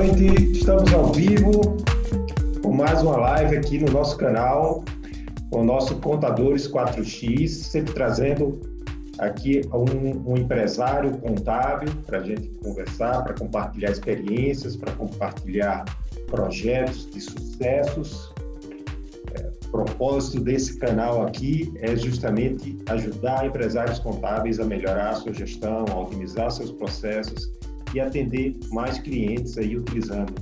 noite. Estamos ao vivo com mais uma live aqui no nosso canal, com o nosso Contadores 4X, sempre trazendo aqui um, um empresário contábil para a gente conversar, para compartilhar experiências, para compartilhar projetos de sucessos. É, o propósito desse canal aqui é justamente ajudar empresários contábeis a melhorar a sua gestão, a otimizar seus processos e atender mais clientes aí utilizando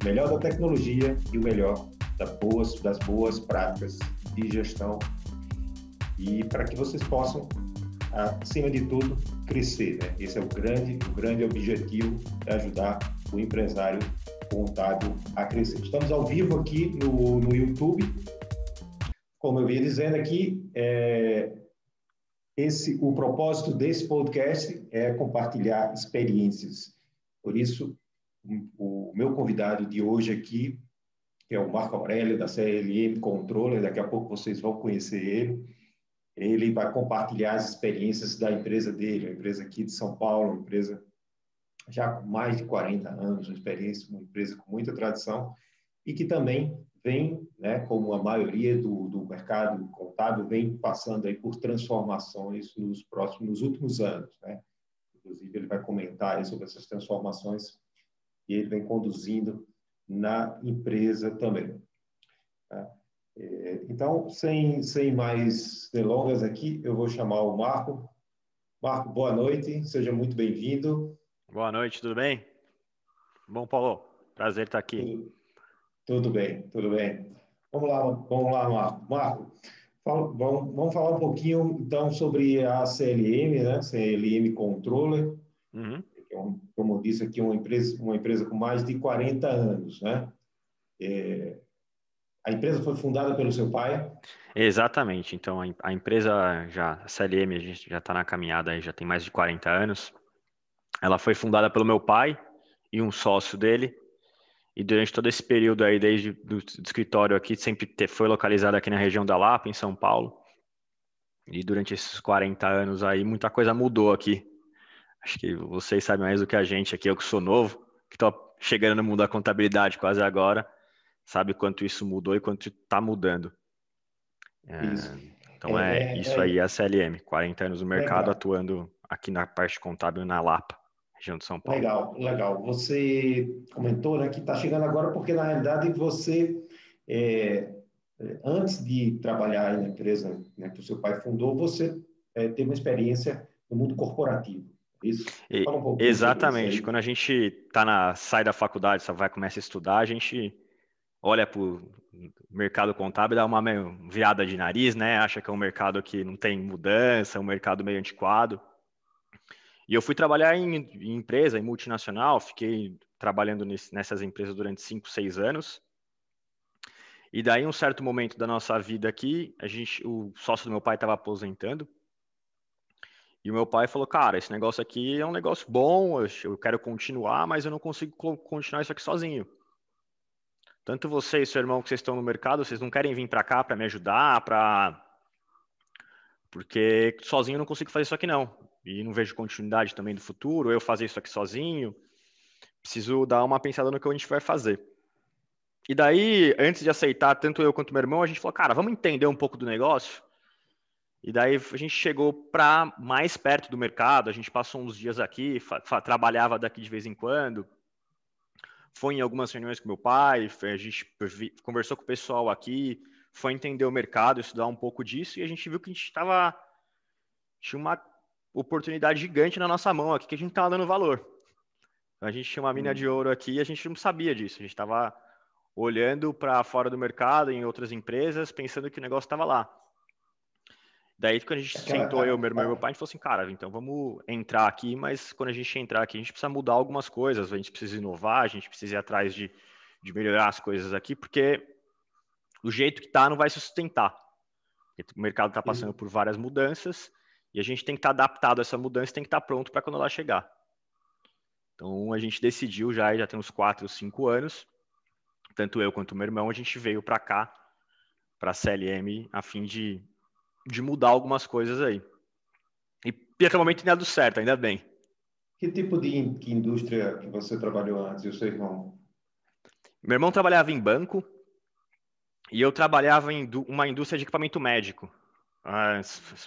o melhor da tecnologia e o melhor boas, das boas práticas de gestão e para que vocês possam, acima de tudo, crescer. Né? Esse é o grande, o grande objetivo de ajudar o empresário contábil a crescer. Estamos ao vivo aqui no, no YouTube. Como eu ia dizendo aqui, é, esse, o propósito desse podcast é compartilhar experiências por isso, o meu convidado de hoje aqui, que é o Marco Aurélio, da CLM Controller, daqui a pouco vocês vão conhecer ele. Ele vai compartilhar as experiências da empresa dele, a empresa aqui de São Paulo, uma empresa já com mais de 40 anos, uma experiência, uma empresa com muita tradição, e que também vem, né, como a maioria do, do mercado contábil, vem passando aí por transformações nos próximos, nos últimos anos, né? Inclusive, ele vai comentar sobre essas transformações que ele vem conduzindo na empresa também. Tá? É, então, sem, sem mais delongas aqui, eu vou chamar o Marco. Marco, boa noite, seja muito bem-vindo. Boa noite, tudo bem? Bom, Paulo, prazer estar aqui. Tudo, tudo bem, tudo bem. Vamos lá, vamos lá, Marco. Marco, vamos, vamos falar um pouquinho, então, sobre a CLM, né? CLM Controller, uhum. que é, um, como eu disse aqui, uma empresa, uma empresa com mais de 40 anos, né? É, a empresa foi fundada pelo seu pai? Exatamente. Então, a, a empresa já, a CLM, a gente já está na caminhada aí, já tem mais de 40 anos. Ela foi fundada pelo meu pai e um sócio dele, e durante todo esse período aí, desde do, do escritório aqui, sempre te, foi localizado aqui na região da Lapa, em São Paulo. E durante esses 40 anos aí, muita coisa mudou aqui. Acho que vocês sabem mais do que a gente aqui, eu que sou novo, que estou chegando no mundo da contabilidade quase agora, sabe quanto isso mudou e quanto está mudando. É, então é, é, isso é. aí, a CLM, 40 anos no mercado, atuando aqui na parte contábil na Lapa região de São Paulo. Legal, legal. Você comentou né, que está chegando agora porque, na realidade, você, é, antes de trabalhar na empresa né, que o seu pai fundou, você é, teve uma experiência no mundo corporativo. É isso? Um exatamente. Quando a gente tá na, sai da faculdade, só vai começar a estudar, a gente olha para o mercado contábil e dá uma virada de nariz, né? Acha que é um mercado que não tem mudança, um mercado meio antiquado. E eu fui trabalhar em, em empresa, em multinacional, fiquei trabalhando nesse, nessas empresas durante cinco, seis anos. E daí, um certo momento da nossa vida aqui, a gente, o sócio do meu pai estava aposentando. E o meu pai falou: Cara, esse negócio aqui é um negócio bom, eu quero continuar, mas eu não consigo continuar isso aqui sozinho. Tanto você e seu irmão que vocês estão no mercado, vocês não querem vir para cá para me ajudar, para porque sozinho eu não consigo fazer isso aqui não e não vejo continuidade também do futuro, eu fazer isso aqui sozinho, preciso dar uma pensada no que a gente vai fazer. E daí, antes de aceitar, tanto eu quanto meu irmão, a gente falou, cara, vamos entender um pouco do negócio. E daí a gente chegou para mais perto do mercado, a gente passou uns dias aqui, trabalhava daqui de vez em quando, foi em algumas reuniões com meu pai, a gente conversou com o pessoal aqui, foi entender o mercado, estudar um pouco disso, e a gente viu que a gente estava. Tinha uma oportunidade gigante na nossa mão aqui que a gente estava dando valor. A gente tinha uma mina hum. de ouro aqui e a gente não sabia disso. A gente estava olhando para fora do mercado, em outras empresas, pensando que o negócio estava lá. Daí, quando a gente sentou, eu, meu irmão e meu pai, a gente falou assim, cara, então vamos entrar aqui, mas quando a gente entrar aqui, a gente precisa mudar algumas coisas, a gente precisa inovar, a gente precisa ir atrás de, de melhorar as coisas aqui, porque o jeito que está não vai se sustentar. O mercado está passando por várias mudanças e a gente tem que estar tá adaptado a essa mudança, tem que estar tá pronto para quando ela chegar. Então a gente decidiu já, já tem uns 4 ou 5 anos, tanto eu quanto o meu irmão, a gente veio para cá, para a CLM, a fim de, de mudar algumas coisas aí. E até o momento ainda dado certo, ainda bem. Que tipo de indústria que você trabalhou antes e o seu irmão? Meu irmão trabalhava em banco e eu trabalhava em uma indústria de equipamento médico.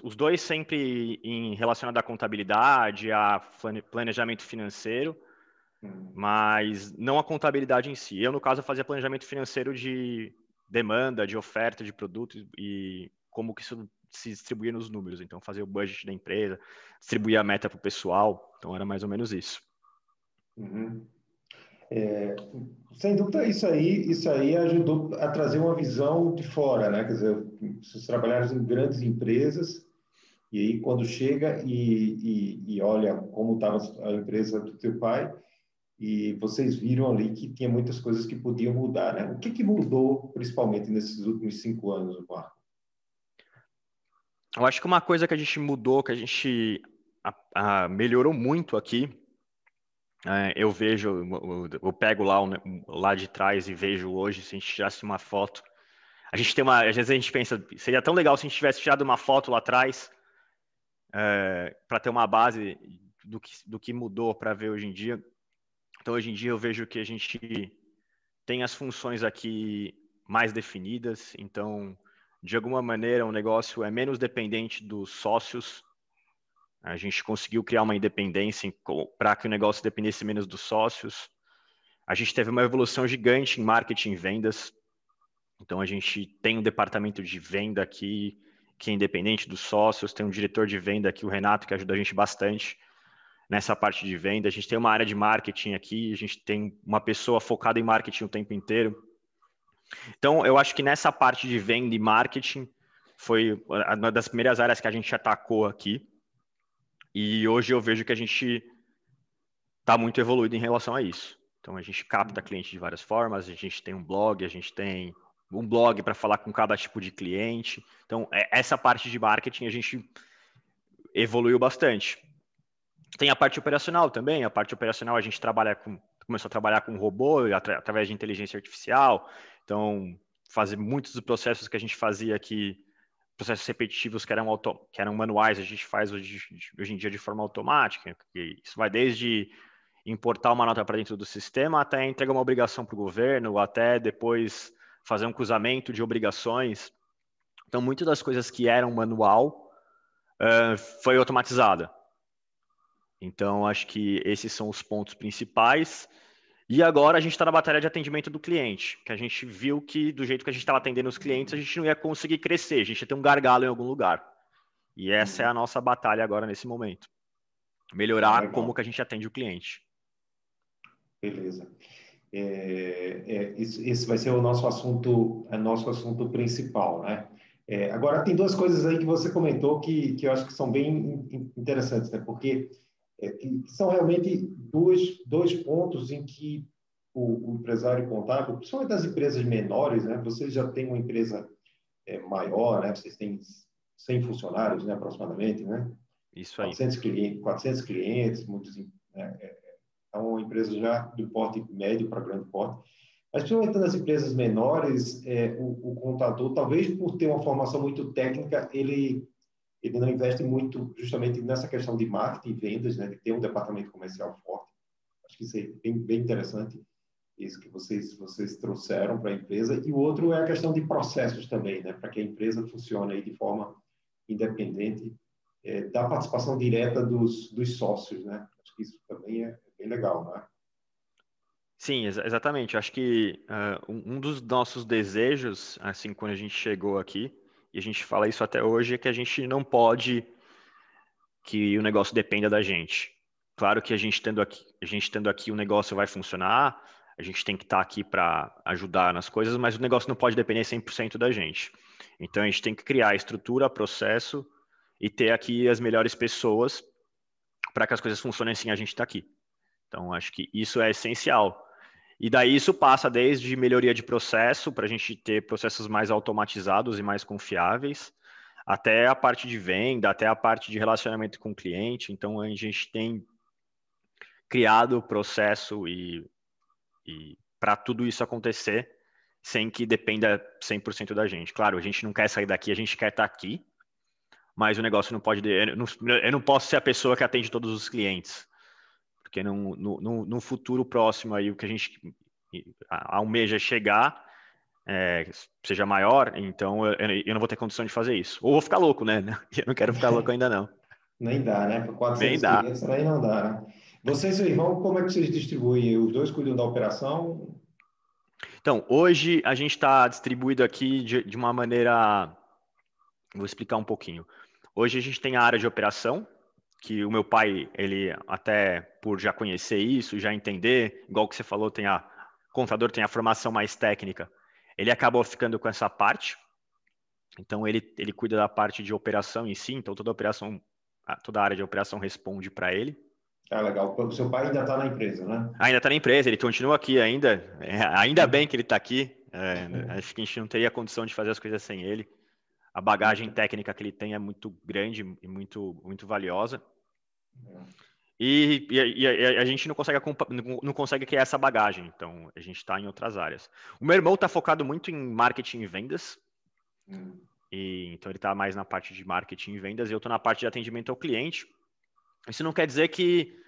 Os dois sempre em relacionado à contabilidade, a planejamento financeiro, hum. mas não a contabilidade em si. Eu, no caso, fazia planejamento financeiro de demanda, de oferta de produtos e como que isso se distribuía nos números. Então, fazia o budget da empresa, distribuía a meta para o pessoal. Então, era mais ou menos isso. Uhum. É, sem dúvida, isso aí, isso aí ajudou a trazer uma visão de fora, né? Quer dizer, vocês trabalharam em grandes empresas e aí quando chega e, e, e olha como estava a empresa do teu pai e vocês viram ali que tinha muitas coisas que podiam mudar, né? O que, que mudou, principalmente nesses últimos cinco anos, Marco? Eu acho que uma coisa que a gente mudou, que a gente a, a, melhorou muito aqui, eu vejo, eu, eu pego lá, lá de trás e vejo hoje, se a gente tirasse uma foto, a gente tem uma, às vezes a gente pensa, seria tão legal se a gente tivesse tirado uma foto lá atrás, é, para ter uma base do que, do que mudou para ver hoje em dia. Então, hoje em dia, eu vejo que a gente tem as funções aqui mais definidas, então, de alguma maneira, o negócio é menos dependente dos sócios. A gente conseguiu criar uma independência para que o negócio dependesse menos dos sócios. A gente teve uma evolução gigante em marketing e vendas. Então, a gente tem um departamento de venda aqui, que é independente dos sócios, tem um diretor de venda aqui, o Renato, que ajuda a gente bastante nessa parte de venda. A gente tem uma área de marketing aqui, a gente tem uma pessoa focada em marketing o tempo inteiro. Então, eu acho que nessa parte de venda e marketing foi uma das primeiras áreas que a gente atacou aqui. E hoje eu vejo que a gente está muito evoluído em relação a isso. Então, a gente capta cliente de várias formas, a gente tem um blog, a gente tem um blog para falar com cada tipo de cliente. Então, é, essa parte de marketing a gente evoluiu bastante. Tem a parte operacional também. A parte operacional a gente trabalha com, começou a trabalhar com robô através de inteligência artificial. Então, fazer muitos dos processos que a gente fazia aqui, processos repetitivos que eram, auto, que eram manuais, a gente faz hoje, hoje em dia de forma automática. Isso vai desde importar uma nota para dentro do sistema até entregar uma obrigação para o governo, até depois fazer um cruzamento de obrigações. Então, muitas das coisas que eram manual uh, foi automatizada. Então, acho que esses são os pontos principais. E agora a gente está na batalha de atendimento do cliente, que a gente viu que do jeito que a gente estava atendendo os clientes, a gente não ia conseguir crescer, a gente ia ter um gargalo em algum lugar. E essa é a nossa batalha agora nesse momento. Melhorar Legal. como que a gente atende o cliente. Beleza. É, é, esse vai ser o nosso assunto, é nosso assunto principal, né? É, agora tem duas coisas aí que você comentou que, que eu acho que são bem interessantes, né? Porque é, que são realmente dois, dois pontos em que o, o, empresário contábil, principalmente das empresas menores, né? Vocês já têm uma empresa é, maior, né? Vocês têm 100 funcionários, né? Aproximadamente, né? Isso aí. 400 clientes, 400 clientes muitos, né? É, é uma empresa já do porte médio para grande porte. Mas, principalmente nas empresas menores, é, o, o, contador, talvez por ter uma formação muito técnica, ele, ele não investe muito justamente nessa questão de marketing e vendas, né, de ter um departamento comercial forte. Acho que isso é bem, bem interessante, isso que vocês, vocês trouxeram para a empresa. E o outro é a questão de processos também, né, para que a empresa funcione de forma independente, é, da participação direta dos, dos sócios. Né? Acho que isso também é, bem legal, né? Sim, ex exatamente. Acho que uh, um dos nossos desejos, assim, quando a gente chegou aqui, a gente fala isso até hoje, é que a gente não pode que o negócio dependa da gente. Claro que a gente tendo aqui, a gente tendo aqui o negócio vai funcionar, a gente tem que estar tá aqui para ajudar nas coisas, mas o negócio não pode depender 100% da gente. Então a gente tem que criar estrutura, processo e ter aqui as melhores pessoas para que as coisas funcionem assim a gente está aqui. Então, acho que isso é essencial. E daí isso passa desde melhoria de processo, para a gente ter processos mais automatizados e mais confiáveis, até a parte de venda, até a parte de relacionamento com o cliente. Então, a gente tem criado o processo e, e para tudo isso acontecer sem que dependa 100% da gente. Claro, a gente não quer sair daqui, a gente quer estar aqui, mas o negócio não pode... Eu não, eu não posso ser a pessoa que atende todos os clientes porque no, no, no futuro próximo aí o que a gente almeja chegar, é, seja maior, então eu, eu, não vou ter condição de fazer isso. Ou vou ficar louco, né? Eu não quero ficar louco ainda não. Nem dá, né? Por 400 Nem não dá, né? Você e seu irmão, como é que vocês distribuem? Os dois cuidam da operação? Então, hoje a gente está distribuído aqui de, de uma maneira. Vou explicar um pouquinho. Hoje a gente tem a área de operação, que o meu pai, ele até por já conhecer isso, já entender, igual que você falou, tem a contador tem a formação mais técnica, ele acabou ficando com essa parte. Então ele, ele cuida da parte de operação em si, então toda a operação, toda a área de operação responde para ele. Ah, legal. O seu pai ainda está na empresa, né? Ainda está na empresa, ele continua aqui ainda. É, ainda bem que ele está aqui. É, acho que a gente não teria condição de fazer as coisas sem ele. A bagagem técnica que ele tem é muito grande e muito, muito valiosa. E, e, e, a gente não consegue, não consegue criar essa bagagem, então a gente está em outras áreas. O meu irmão está focado muito em marketing e vendas, hum. e, então ele está mais na parte de marketing e vendas, e eu estou na parte de atendimento ao cliente. Isso não quer dizer que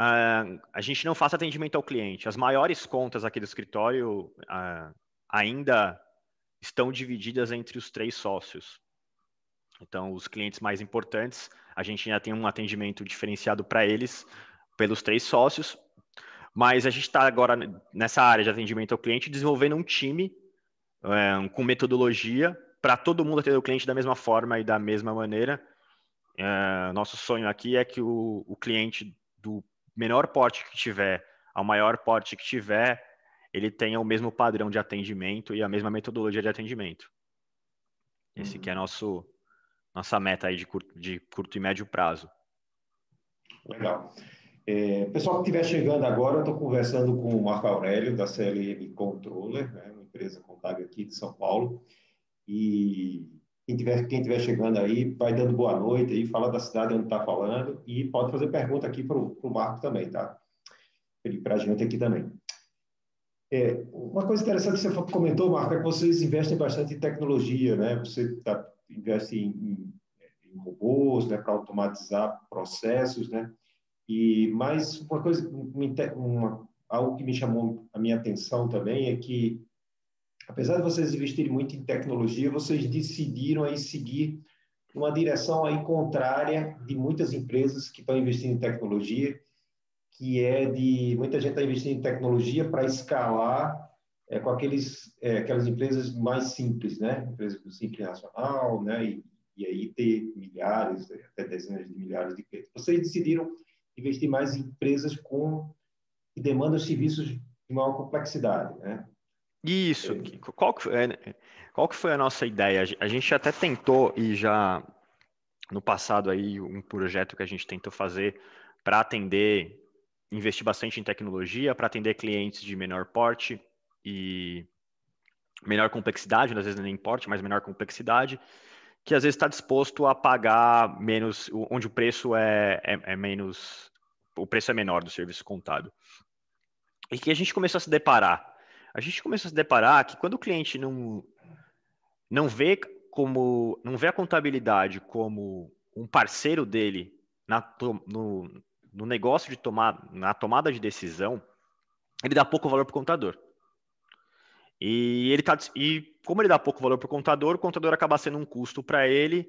uh, a gente não faça atendimento ao cliente. As maiores contas aqui do escritório uh, ainda estão divididas entre os três sócios. Então, os clientes mais importantes, a gente ainda tem um atendimento diferenciado para eles, pelos três sócios, mas a gente está agora nessa área de atendimento ao cliente desenvolvendo um time é, com metodologia para todo mundo atender o cliente da mesma forma e da mesma maneira. É, nosso sonho aqui é que o, o cliente do menor porte que tiver ao maior porte que tiver, ele tenha o mesmo padrão de atendimento e a mesma metodologia de atendimento. Esse que é uhum. nosso nossa meta aí de curto, de curto e médio prazo. Legal. É, pessoal que estiver chegando agora, eu estou conversando com o Marco Aurélio, da CLM Controller, né, uma empresa contábil aqui de São Paulo. E quem estiver quem tiver chegando aí, vai dando boa noite aí, fala da cidade onde está falando e pode fazer pergunta aqui para o Marco também, tá? Para a gente aqui também. É, uma coisa interessante que você comentou, Marco, é que vocês investem bastante em tecnologia, né? Você está investe em, em robôs, né, para automatizar processos, né? E mais uma coisa, uma, algo que me chamou a minha atenção também é que, apesar de vocês investirem muito em tecnologia, vocês decidiram aí seguir uma direção aí contrária de muitas empresas que estão investindo em tecnologia, que é de muita gente está investindo em tecnologia para escalar é, com aqueles, é, aquelas empresas mais simples, né? Empresas do Simples Nacional, né? E, e aí ter milhares, até dezenas de milhares de clientes. Vocês decidiram investir mais em empresas com que demandam serviços de maior complexidade, né? Isso. É. Qual, que foi, é, qual que foi a nossa ideia? A gente até tentou e já no passado aí um projeto que a gente tentou fazer para atender, investir bastante em tecnologia, para atender clientes de menor porte, e menor complexidade, às vezes nem porte, mas menor complexidade, que às vezes está disposto a pagar menos, onde o preço é, é, é, menos, o preço é menor do serviço contábil. E que a gente começou a se deparar. A gente começou a se deparar que quando o cliente não, não vê como, não vê a contabilidade como um parceiro dele na, no, no negócio de tomar, na tomada de decisão, ele dá pouco valor para o contador. E ele tá e como ele dá pouco valor para o contador, o contador acaba sendo um custo para ele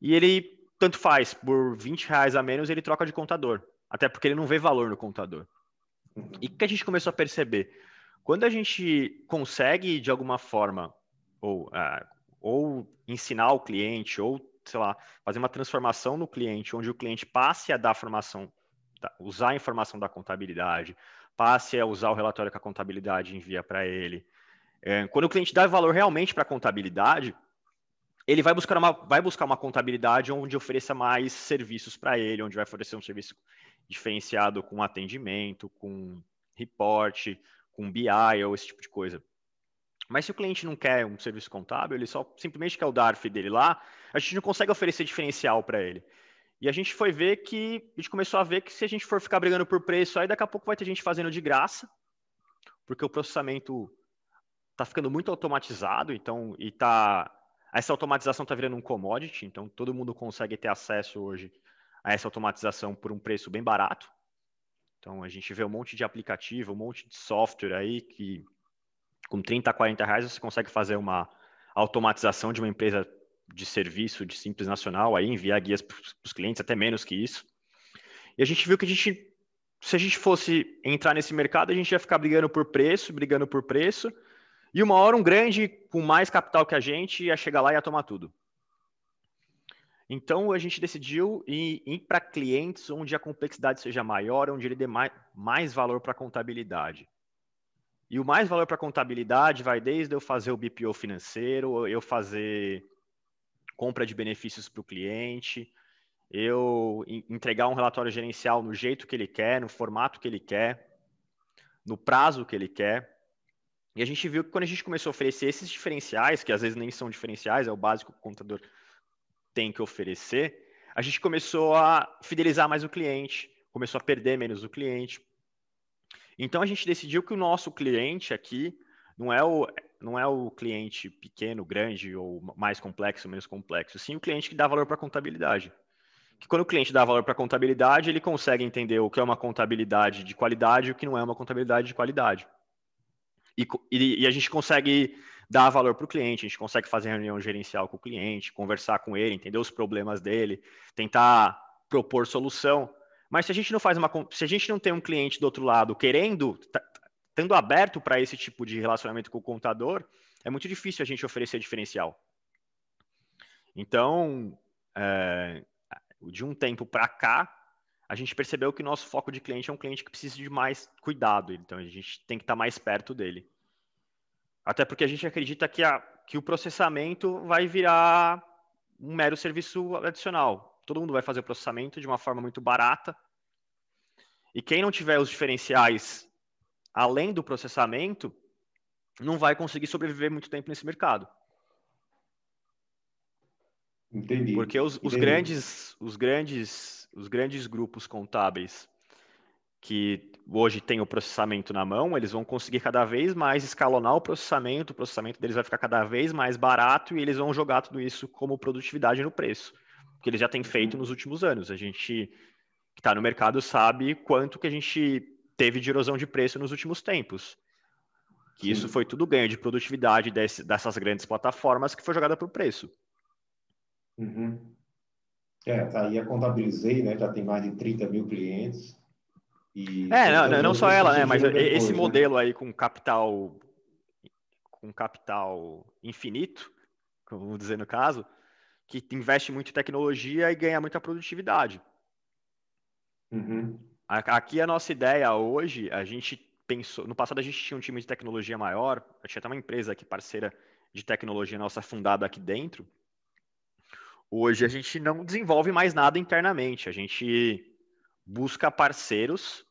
e ele tanto faz por 20 reais a menos ele troca de contador, até porque ele não vê valor no contador. E o que a gente começou a perceber? Quando a gente consegue de alguma forma ou, uh, ou ensinar o cliente ou sei lá fazer uma transformação no cliente, onde o cliente passe a dar formação, usar a informação da contabilidade, passe a usar o relatório que a contabilidade envia para ele, é, quando o cliente dá valor realmente para a contabilidade, ele vai buscar, uma, vai buscar uma contabilidade onde ofereça mais serviços para ele, onde vai oferecer um serviço diferenciado com atendimento, com reporte, com BI ou esse tipo de coisa. Mas se o cliente não quer um serviço contábil, ele só simplesmente quer o DARF dele lá, a gente não consegue oferecer diferencial para ele. E a gente foi ver que, a gente começou a ver que se a gente for ficar brigando por preço, aí daqui a pouco vai ter gente fazendo de graça, porque o processamento está ficando muito automatizado, então, e tá, essa automatização está virando um commodity, então todo mundo consegue ter acesso hoje a essa automatização por um preço bem barato. Então a gente vê um monte de aplicativo, um monte de software aí que Com 30 a 40 reais você consegue fazer uma automatização de uma empresa de serviço de simples nacional, aí enviar guias para os clientes, até menos que isso. E a gente viu que a gente, se a gente fosse entrar nesse mercado, a gente ia ficar brigando por preço, brigando por preço, e uma hora um grande com mais capital que a gente ia chegar lá e ia tomar tudo. Então a gente decidiu ir, ir para clientes onde a complexidade seja maior, onde ele dê mais, mais valor para a contabilidade. E o mais valor para a contabilidade vai desde eu fazer o BPO financeiro, eu fazer compra de benefícios para o cliente, eu entregar um relatório gerencial no jeito que ele quer, no formato que ele quer, no prazo que ele quer. E a gente viu que quando a gente começou a oferecer esses diferenciais, que às vezes nem são diferenciais, é o básico que o contador tem que oferecer, a gente começou a fidelizar mais o cliente, começou a perder menos o cliente. Então a gente decidiu que o nosso cliente aqui não é o, não é o cliente pequeno, grande ou mais complexo, menos complexo, sim o cliente que dá valor para a contabilidade. Que quando o cliente dá valor para a contabilidade, ele consegue entender o que é uma contabilidade de qualidade e o que não é uma contabilidade de qualidade. E, e, e a gente consegue dar valor para o cliente, a gente consegue fazer reunião gerencial com o cliente, conversar com ele, entender os problemas dele, tentar propor solução. Mas se a gente não faz uma, se a gente não tem um cliente do outro lado querendo, estando aberto para esse tipo de relacionamento com o contador, é muito difícil a gente oferecer diferencial. Então, é, de um tempo para cá, a gente percebeu que nosso foco de cliente é um cliente que precisa de mais cuidado, então a gente tem que estar mais perto dele. Até porque a gente acredita que, a, que o processamento vai virar um mero serviço adicional. Todo mundo vai fazer o processamento de uma forma muito barata. E quem não tiver os diferenciais além do processamento, não vai conseguir sobreviver muito tempo nesse mercado. Entendi. Porque os, os grandes, os grandes, os grandes grupos contábeis que hoje têm o processamento na mão, eles vão conseguir cada vez mais escalonar o processamento, o processamento deles vai ficar cada vez mais barato e eles vão jogar tudo isso como produtividade no preço, que eles já têm feito uhum. nos últimos anos. A gente que está no mercado sabe quanto que a gente teve de erosão de preço nos últimos tempos. Que Sim. isso foi tudo ganho de produtividade desse, dessas grandes plataformas que foi jogada para o preço. Uhum. É, tá aí a contabilizei, né? Já tem mais de 30 mil clientes. E é, não, não só ela, né? Mas esse né? modelo aí com capital com capital infinito, vamos dizer no caso, que investe muito em tecnologia e ganha muita produtividade. Uhum. Aqui a nossa ideia hoje, a gente pensou, no passado a gente tinha um time de tecnologia maior, a tinha até uma empresa aqui parceira de tecnologia nossa fundada aqui dentro. Hoje a gente não desenvolve mais nada internamente, a gente busca parceiros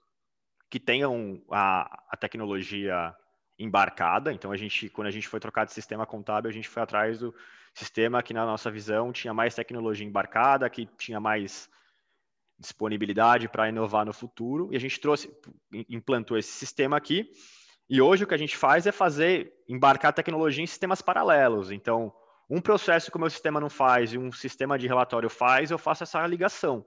que tenham a, a tecnologia embarcada. Então, a gente, quando a gente foi trocar de sistema contábil, a gente foi atrás do sistema que, na nossa visão, tinha mais tecnologia embarcada, que tinha mais disponibilidade para inovar no futuro. E a gente trouxe, implantou esse sistema aqui. E hoje o que a gente faz é fazer embarcar tecnologia em sistemas paralelos. Então, um processo que o meu sistema não faz e um sistema de relatório faz, eu faço essa ligação.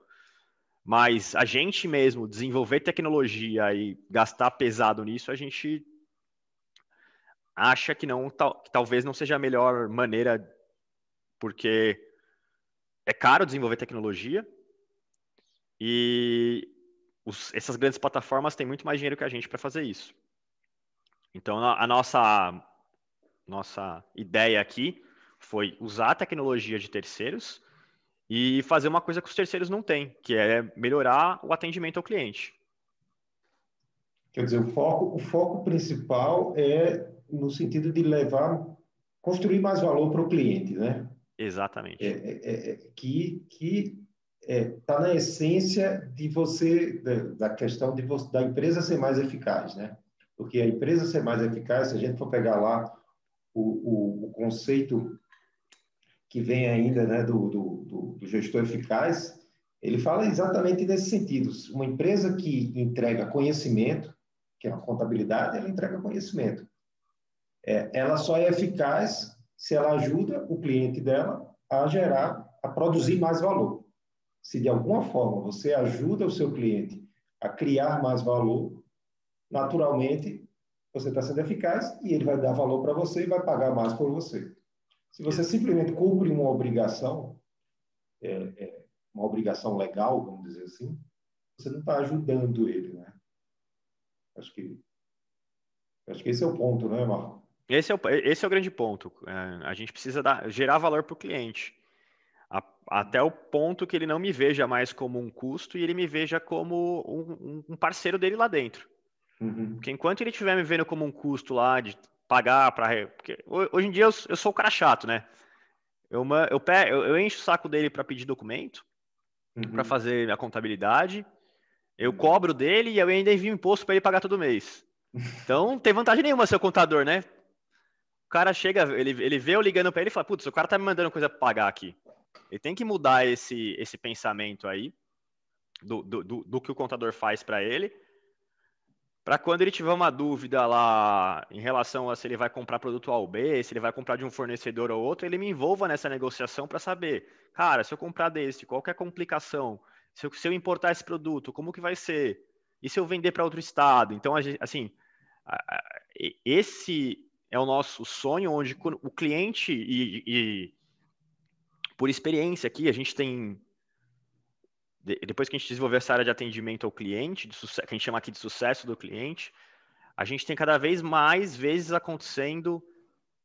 Mas a gente mesmo desenvolver tecnologia e gastar pesado nisso, a gente acha que não, que talvez não seja a melhor maneira, porque é caro desenvolver tecnologia e os, essas grandes plataformas têm muito mais dinheiro que a gente para fazer isso. Então a nossa nossa ideia aqui foi usar a tecnologia de terceiros e fazer uma coisa que os terceiros não têm, que é melhorar o atendimento ao cliente. Quer dizer, o foco, o foco principal é no sentido de levar, construir mais valor para o cliente, né? Exatamente. É, é, é, é que que está é, na essência de você da, da questão de você, da empresa ser mais eficaz, né? Porque a empresa ser mais eficaz, se a gente for pegar lá o, o, o conceito que vem ainda né, do, do, do, gestor eficaz, ele fala exatamente nesse sentido. Uma empresa que entrega conhecimento, que é uma contabilidade, ela entrega conhecimento. É, ela só é eficaz se ela ajuda o cliente dela a gerar, a produzir mais valor. Se de alguma forma você ajuda o seu cliente a criar mais valor, naturalmente você está sendo eficaz e ele vai dar valor para você e vai pagar mais por você. Se você simplesmente cumpre uma obrigação, é, é, uma obrigação legal, vamos dizer assim, você não está ajudando ele, né? Acho que, acho que esse é o ponto, né, Marco? Esse é o, esse é o grande ponto. É, a gente precisa dar, gerar valor para o cliente. Até o ponto que ele não me veja mais como um custo e ele me veja como um, um parceiro dele lá dentro. Uhum. Porque enquanto ele estiver me vendo como um custo lá de pagar para. Hoje em dia eu, eu, sou o cara chato, né? Eu, eu, eu, eu encho o saco dele para pedir documento, uhum. para fazer a contabilidade. Eu cobro dele e eu ainda envio imposto para ele pagar todo mês. Então não tem vantagem nenhuma ser contador, né? O cara chega, ele, ele vê eu ligando para ele e fala: Putz, o cara tá me mandando coisa para pagar aqui. Ele tem que mudar esse, esse pensamento aí do, do, do, do que o contador faz para ele para quando ele tiver uma dúvida lá em relação a se ele vai comprar produto A ou B, se ele vai comprar de um fornecedor ou outro, ele me envolva nessa negociação para saber, cara, se eu comprar desse, qual que é a complicação? Se eu, se eu importar esse produto, como que vai ser? E se eu vender para outro estado? Então, assim, esse é o nosso sonho, onde o cliente e, e por experiência aqui, a gente tem depois que a gente desenvolveu essa área de atendimento ao cliente, de que a gente chama aqui de sucesso do cliente, a gente tem cada vez mais vezes acontecendo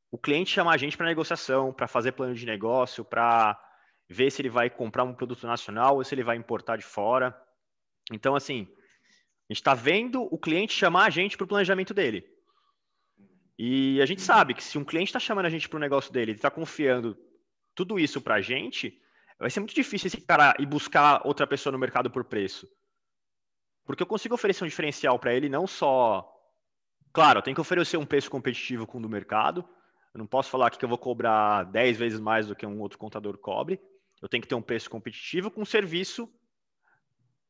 o cliente chamar a gente para negociação, para fazer plano de negócio, para ver se ele vai comprar um produto nacional ou se ele vai importar de fora. Então, assim, a gente está vendo o cliente chamar a gente para o planejamento dele. E a gente sabe que se um cliente está chamando a gente para o negócio dele, ele está confiando tudo isso para a gente, vai ser muito difícil esse cara ir buscar outra pessoa no mercado por preço. Porque eu consigo oferecer um diferencial para ele, não só. Claro, eu tenho que oferecer um preço competitivo com o do mercado. Eu não posso falar aqui que eu vou cobrar 10 vezes mais do que um outro contador cobre. Eu tenho que ter um preço competitivo com um serviço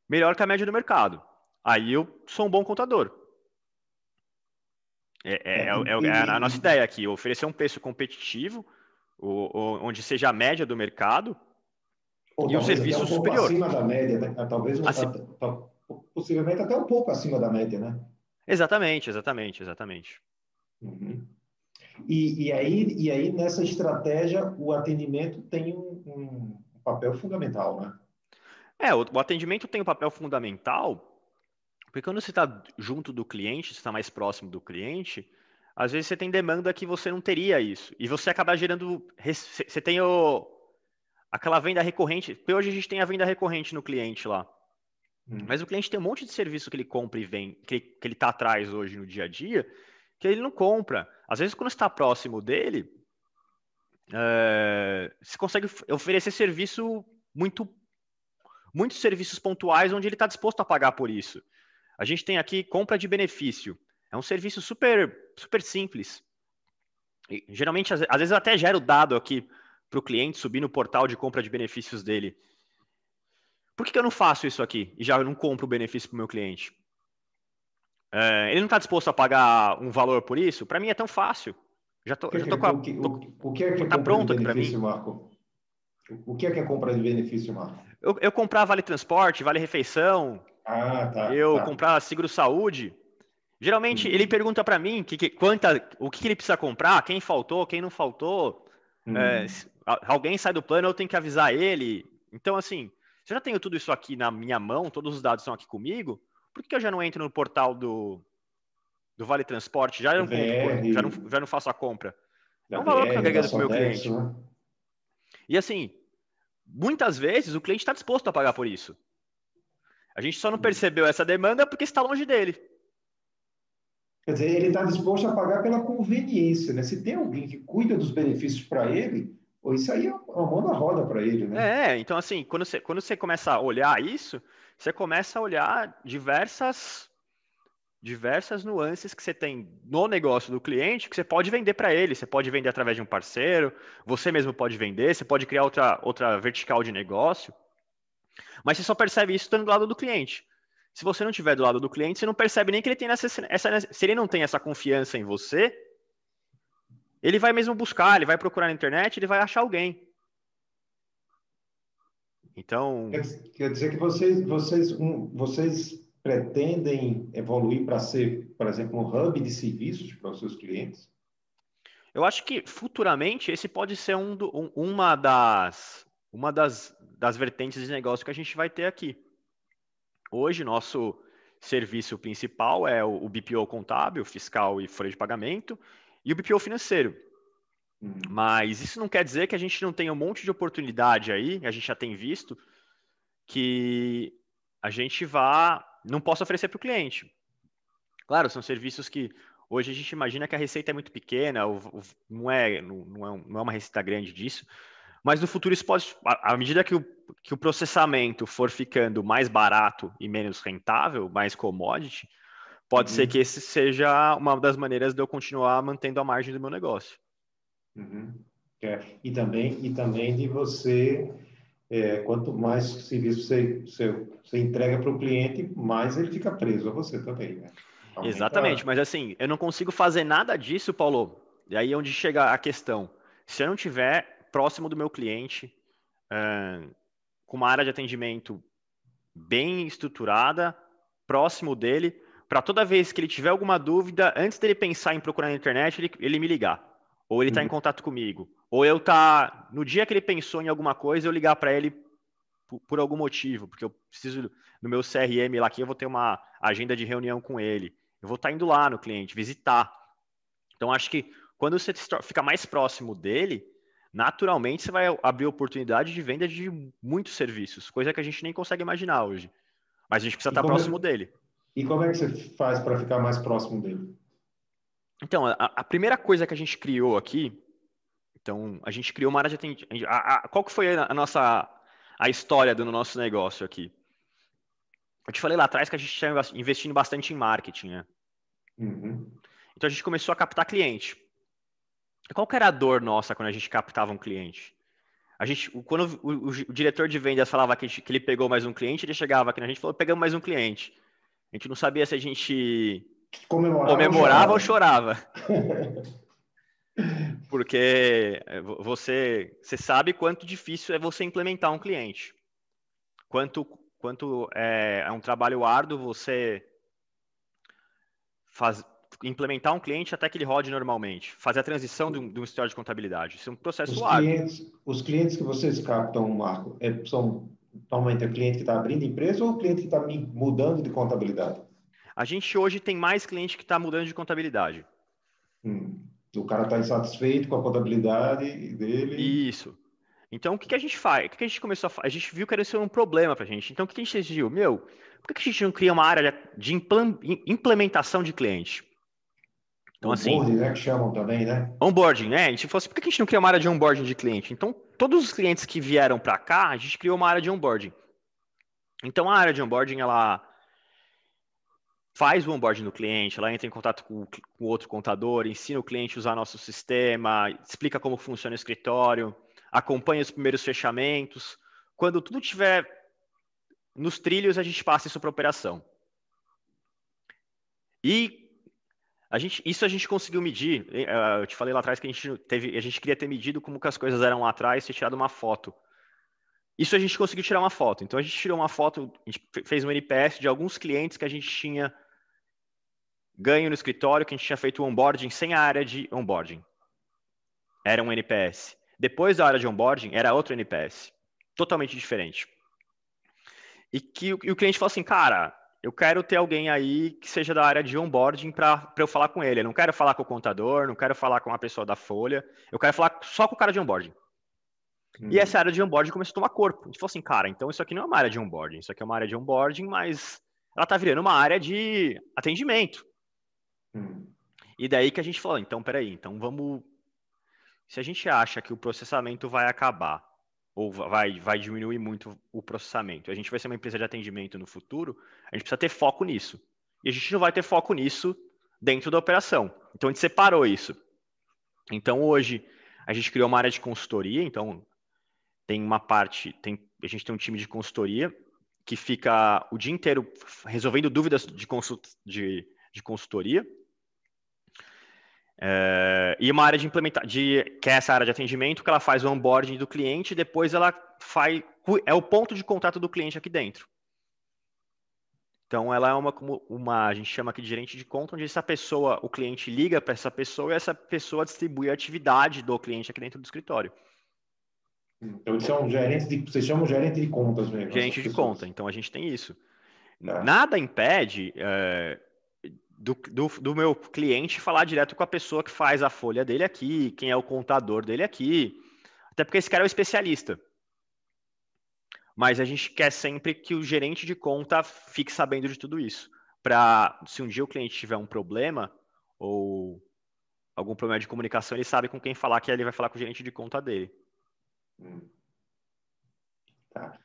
melhor que a média do mercado. Aí eu sou um bom contador. É, é, é, é, é a nossa ideia aqui, oferecer um preço competitivo, onde seja a média do mercado, ou e o serviço um superior. acima da média, né? Ah, talvez um, assim, possivelmente até um pouco acima da média, né? Exatamente, exatamente, exatamente. Uhum. E, e, aí, e aí, nessa estratégia, o atendimento tem um, um papel fundamental, né? É, o, o, atendimento tem um papel fundamental, porque quando você está junto do cliente, você está mais próximo do cliente, às vezes você tem demanda que você não teria isso. E você acaba gerando. Você tem o, aquela venda recorrente, porque hoje a gente tem a venda recorrente no cliente lá. Hum. Mas o cliente tem um monte de serviço que ele compra e vem, que, ele está atrás hoje no dia a dia, que ele não compra. Às vezes, quando está próximo dele, é, você consegue oferecer serviço muito, muitos serviços pontuais onde ele está disposto a pagar por isso. A gente tem aqui compra de benefício. É um serviço super, super simples. E, geralmente, às, às vezes, eu até gero dado aqui para o cliente subir no portal de compra de benefícios dele. Por que, que eu não faço isso aqui e já não compro o benefício para o meu cliente? É, ele não está disposto a pagar um valor por isso? Para mim é tão fácil. Já tô, já tô com a, o, que é que tá pronto aqui para mim. Marco? O que é que é compra de benefício, Marco? Eu, eu comprar vale transporte, vale refeição. Ah, tá. Eu tá. comprar seguro saúde. Geralmente hum. ele pergunta para mim que, que, quanta, o que ele precisa comprar, quem faltou, quem não faltou. Hum. É, alguém sai do plano, eu tenho que avisar ele. Então, assim, se eu já tenho tudo isso aqui na minha mão, todos os dados estão aqui comigo, por que eu já não entro no portal do, do Vale Transporte? Já não, compro, já, não, já não faço a compra. É um valor que eu agregando para o meu cliente. Né? E assim, muitas vezes o cliente está disposto a pagar por isso. A gente só não percebeu essa demanda porque está longe dele. Quer dizer, ele está disposto a pagar pela conveniência, né? Se tem alguém que cuida dos benefícios para ele, isso aí é uma mão na roda para ele, né? É, então assim, quando você, quando você começa a olhar isso, você começa a olhar diversas diversas nuances que você tem no negócio do cliente que você pode vender para ele. Você pode vender através de um parceiro, você mesmo pode vender, você pode criar outra, outra vertical de negócio. Mas você só percebe isso estando do lado do cliente. Se você não estiver do lado do cliente, você não percebe nem que ele tem essa, essa. Se ele não tem essa confiança em você, ele vai mesmo buscar, ele vai procurar na internet, ele vai achar alguém. Então. Quer, quer dizer que vocês, vocês, um, vocês pretendem evoluir para ser, por exemplo, um hub de serviços para os seus clientes? Eu acho que futuramente esse pode ser um do, um, uma das uma das, das vertentes de negócio que a gente vai ter aqui. Hoje, nosso serviço principal é o, BPO contábil, fiscal e folha de pagamento, e o BPO financeiro. Uhum. Mas isso não quer dizer que a gente não tenha um monte de oportunidade aí, a gente já tem visto, que a gente vá, não possa oferecer para o cliente. Claro, são serviços que hoje a gente imagina que a receita é muito pequena, não é, não é, não é uma receita grande disso, mas no futuro isso pode, à medida que o, que o processamento for ficando mais barato e menos rentável, mais commodity, pode uhum. ser que esse seja uma das maneiras de eu continuar mantendo a margem do meu negócio. Uhum. É. E também e também de você é, quanto mais serviço você, você, você entrega para o cliente, mais ele fica preso a você também, né? Aumenta... Exatamente, mas assim, eu não consigo fazer nada disso, Paulo. E aí é onde chega a questão. Se eu não tiver próximo do meu cliente, uh, com uma área de atendimento bem estruturada, próximo dele, para toda vez que ele tiver alguma dúvida, antes dele pensar em procurar na internet, ele, ele me ligar. Ou ele está uhum. em contato comigo. Ou eu tá no dia que ele pensou em alguma coisa, eu ligar para ele por, por, algum motivo, porque eu preciso no meu CRM lá que eu vou ter uma agenda de reunião com ele. Eu vou estar tá indo lá no cliente, visitar. Então acho que quando você fica mais próximo dele, naturalmente você vai abrir oportunidade de venda de muitos serviços, coisa que a gente nem consegue imaginar hoje. Mas a gente precisa estar tá é próximo é, dele. E como é que você faz para ficar mais próximo dele? Então, a, a, primeira coisa que a gente criou aqui, então, a gente criou uma área de atendimento. qual que foi a, a, nossa a história do nosso negócio aqui? Eu te falei lá atrás que a gente estava investindo bastante em marketing, né? Uhum. Então, a gente começou a captar cliente. Qual que era a dor nossa quando a gente captava um cliente? A gente, quando o, o, o diretor de vendas falava que, que, ele pegou mais um cliente, ele chegava aqui na gente e falou, pegamos mais um cliente. A gente não sabia se a gente comemorava, comemorava ou chorava. Porque você, você sabe quanto difícil é você implementar um cliente. Quanto, quanto é, é um trabalho árduo você faz, implementar um cliente até que ele rode normalmente. Fazer a transição de um, de um histórico de contabilidade. Isso é um processo os. Clientes, os clientes que vocês captam, Marco, é, são normalmente o cliente que está abrindo empresa ou o cliente que está mudando de contabilidade? A gente hoje tem mais cliente que está mudando de contabilidade. Hum. O cara está insatisfeito com a contabilidade dele. Isso. Então, o que, que a gente faz? O que, que a gente começou a fazer? A gente viu que era ser um problema para a gente. Então, o que, que a gente decidiu? Meu, por que, que a gente não cria uma área de implementação de cliente? Então, assim, onboarding, né? Que chamam também, né? Onboarding, né? A gente falou assim, por que a gente não cria uma área de onboarding de cliente? Então, todos os clientes que vieram para cá, a gente criou uma área de onboarding. Então, a área de onboarding, ela faz o onboarding do cliente, ela entra em contato com, o outro contador, ensina o cliente a usar nosso sistema, explica como funciona o escritório, acompanha os primeiros fechamentos. Quando tudo estiver nos trilhos, a gente passa isso para operação. E a gente, isso a gente conseguiu medir. Eh, eu te falei lá atrás que a gente teve, a gente queria ter medido como que as coisas eram lá atrás, ter tirado uma foto. Isso a gente conseguiu tirar uma foto. Então a gente tirou uma foto, a gente fez um NPS de alguns clientes que a gente tinha ganho no escritório que a gente tinha feito o onboarding sem a área de onboarding. Era um NPS. Depois da área de onboarding, era outro NPS. Totalmente diferente. E que e o cliente falou assim, cara, eu quero ter alguém aí que seja da área de onboarding para eu falar com ele. Eu não quero falar com o contador, não quero falar com a pessoa da folha, eu quero falar só com o cara de onboarding. Hum. E essa área de onboarding começou a tomar corpo. A gente falou assim, cara, então isso aqui não é uma área de onboarding, isso aqui é uma área de onboarding, mas ela tá virando uma área de atendimento. Hum. E daí que a gente falou, então, peraí, então vamos. Se a gente acha que o processamento vai acabar, ou vai, vai diminuir muito o processamento, a gente vai ser uma empresa de atendimento no futuro, a gente precisa ter foco nisso. E a gente não vai ter foco nisso dentro da operação. Então a gente separou isso. Então hoje a gente criou uma área de consultoria, então tem uma parte, tem, a gente tem um time de consultoria que fica o dia inteiro resolvendo dúvidas de, consult, de, de consultoria. É, e uma área de implementar, de, que é essa área de atendimento, que ela faz o onboarding do cliente e depois ela faz. É o ponto de contato do cliente aqui dentro. Então, ela é uma, uma, a gente chama aqui de gerente de conta, onde essa pessoa, o cliente liga para essa pessoa e essa pessoa distribui a atividade do cliente aqui dentro do escritório. Então, eles são gerentes de, vocês chamam gerente de contas mesmo. Gerente de conta, então a gente tem isso. Tá. Nada impede é, do, do, do, meu cliente falar direto com a pessoa que faz a folha dele aqui, quem é o contador dele aqui. Até porque esse cara é o especialista. Mas a gente quer sempre que o gerente de conta fique sabendo de tudo isso. Para, se um dia o cliente tiver um problema ou algum problema de comunicação, ele sabe com quem falar, que ele vai falar com o gerente de conta dele. Hum. Tá.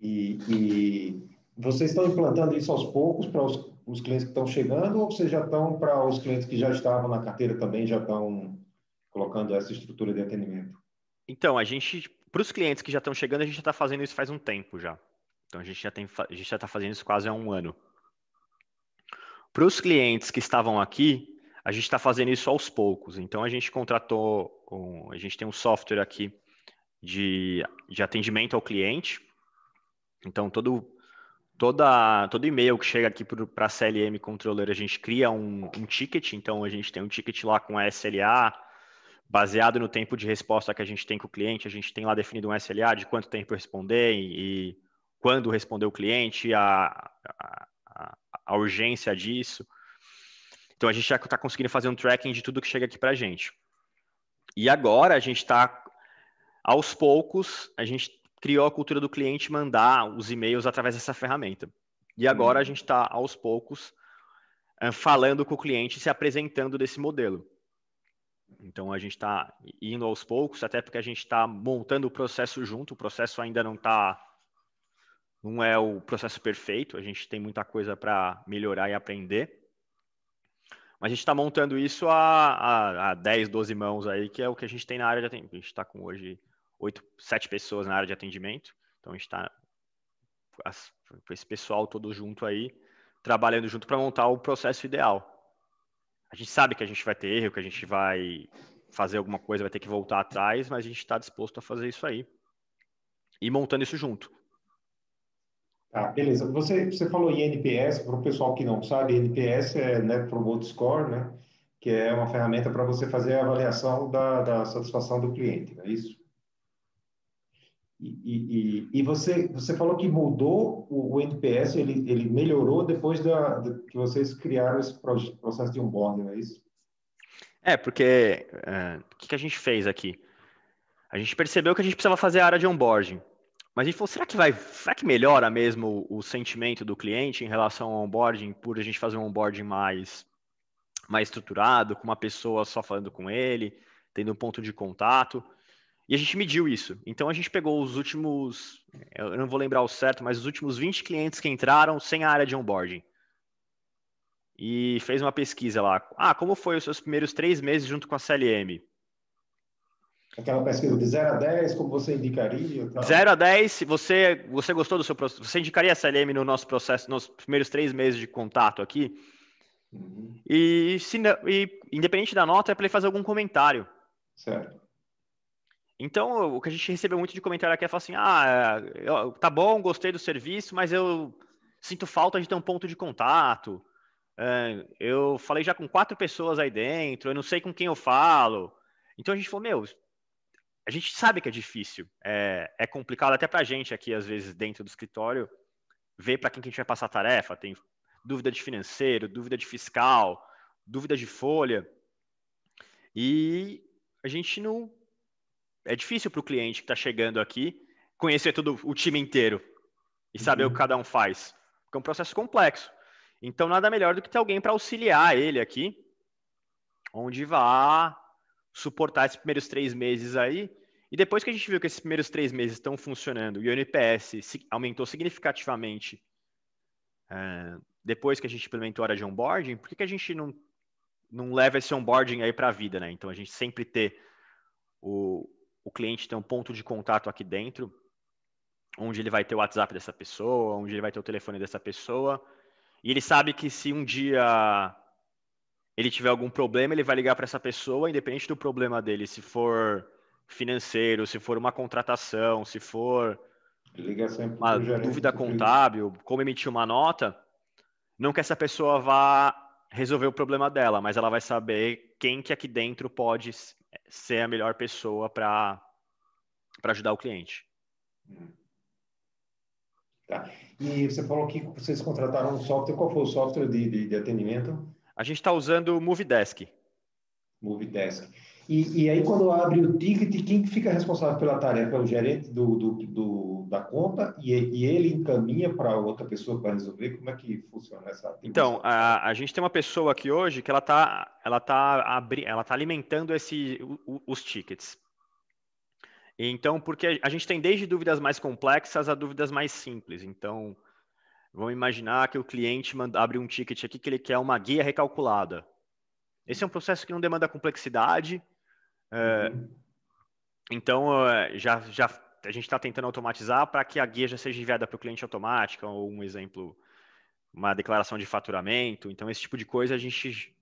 E, e, vocês estão implantando isso aos poucos para os, os, clientes que estão chegando ou vocês já estão para os clientes que já estavam na carteira também, já estão colocando essa estrutura de atendimento? Então, a gente para os clientes que já estão chegando, a gente já está fazendo isso faz um tempo já. Então a gente já está fazendo isso quase há um ano. Para os clientes que estavam aqui, a gente está fazendo isso aos poucos. Então a gente contratou, um, a gente tem um software aqui de, de atendimento ao cliente. Então todo toda todo e-mail que chega aqui para a CLM Controller, a gente cria um, um ticket. Então a gente tem um ticket lá com a SLA, baseado no tempo de resposta que a gente tem com o cliente, a gente tem lá definido um SLA de quanto tempo responder e, quando responder o cliente, a, a, a, urgência disso. Então a gente já está conseguindo fazer um tracking de tudo que chega aqui para a gente. E agora a gente está, aos poucos, a gente criou a cultura do cliente mandar os e-mails através dessa ferramenta. E agora a uhum. gente está, aos poucos, eh, falando com o cliente, se apresentando desse modelo. Então a gente está indo aos poucos, até porque a gente está montando o processo junto. O processo ainda não está, não é o processo perfeito. A gente tem muita coisa para melhorar e aprender. Mas a gente está montando isso a, a, a 10, 12 mãos aí, que é o que a gente tem na área de atendimento. A gente está com hoje 8, 7 pessoas na área de atendimento. Então a gente está com esse pessoal todo junto aí, trabalhando junto para montar o processo ideal a gente sabe que a gente vai ter erro, que a gente vai fazer alguma coisa, vai ter que voltar atrás, mas a gente está disposto a fazer isso aí e montando isso junto. Tá, beleza. Você, você falou em NPS, para o pessoal que não sabe, NPS é Net Promoter Score, né? Que é uma ferramenta para você fazer a avaliação da, da satisfação do cliente, não é isso? E, e, você, você falou que mudou o, o NPS, ele, ele melhorou depois da, de, que vocês criaram esse processo de onboarding, é isso? É, porque é, o que, que a gente fez aqui? A gente percebeu que a gente precisava fazer a área de onboarding. Mas a gente falou, será que vai, será que melhora mesmo o, o sentimento do cliente em relação ao onboarding, por a gente fazer um onboarding mais, mais estruturado, com uma pessoa só falando com ele, tendo um ponto de contato? E a gente mediu isso. Então a gente pegou os últimos, eu não vou lembrar o certo, mas os últimos 20 clientes que entraram sem a área de onboarding. E fez uma pesquisa lá. Ah, como foi os seus primeiros três meses junto com a CLM? Aquela pesquisa de 0 a 10, como você indicaria? 0 a 10, você, você gostou do seu processo? Você indicaria a CLM no nosso processo, nos primeiros três meses de contato aqui? Uhum. E, se, e independente da nota, é para ele fazer algum comentário. Certo. Então, o que a gente recebeu muito de comentário aqui é falar assim: ah, eu, tá bom, gostei do serviço, mas eu sinto falta de ter um ponto de contato. É, eu falei já com quatro pessoas aí dentro, eu não sei com quem eu falo. Então a gente falou: meu, a gente sabe que é difícil, é, é complicado até para a gente aqui, às vezes, dentro do escritório, ver para quem que a gente vai passar a tarefa. Tem dúvida de financeiro, dúvida de fiscal, dúvida de folha. E a gente não é difícil para o cliente que está chegando aqui conhecer todo o time inteiro e saber uhum. o que cada um faz. Porque é um processo complexo. Então, nada melhor do que ter alguém para auxiliar ele aqui, onde vá suportar esses primeiros três meses aí. E depois que a gente viu que esses primeiros três meses estão funcionando e o NPS aumentou significativamente é, depois que a gente implementou a área de onboarding, por que, que a gente não, não leva esse onboarding aí para a vida, né? Então, a gente sempre ter o, o cliente tem um ponto de contato aqui dentro, onde ele vai ter o WhatsApp dessa pessoa, onde ele vai ter o telefone dessa pessoa, e ele sabe que se um dia ele tiver algum problema, ele vai ligar para essa pessoa, independente do problema dele, se for financeiro, se for uma contratação, se for uma dúvida contábil, como emitir uma nota, não que essa pessoa vá resolver o problema dela, mas ela vai saber quem que aqui dentro pode ser a melhor pessoa para ajudar o cliente. Tá. E você falou que vocês contrataram um software. Qual foi o software de, de, de atendimento? A gente está usando o Movidesk. Movidesk. E, e, aí, quando abre o ticket, quem fica responsável pela tarefa? É o gerente do, do, do da conta e, e, ele encaminha para outra pessoa para resolver? Como é que funciona essa Então, a, a gente tem uma pessoa aqui hoje que ela está ela tá abri, ela tá alimentando esse, o, os tickets. Então, porque a gente tem desde dúvidas mais complexas a dúvidas mais simples. Então, vamos imaginar que o cliente manda, abre um ticket aqui que ele quer uma guia recalculada. Esse é um processo que não demanda complexidade. Uhum. Então, é, já, já a gente está tentando automatizar para que a guia já seja enviada para o cliente automática, ou um exemplo, uma declaração de faturamento. Então, esse tipo de coisa a gente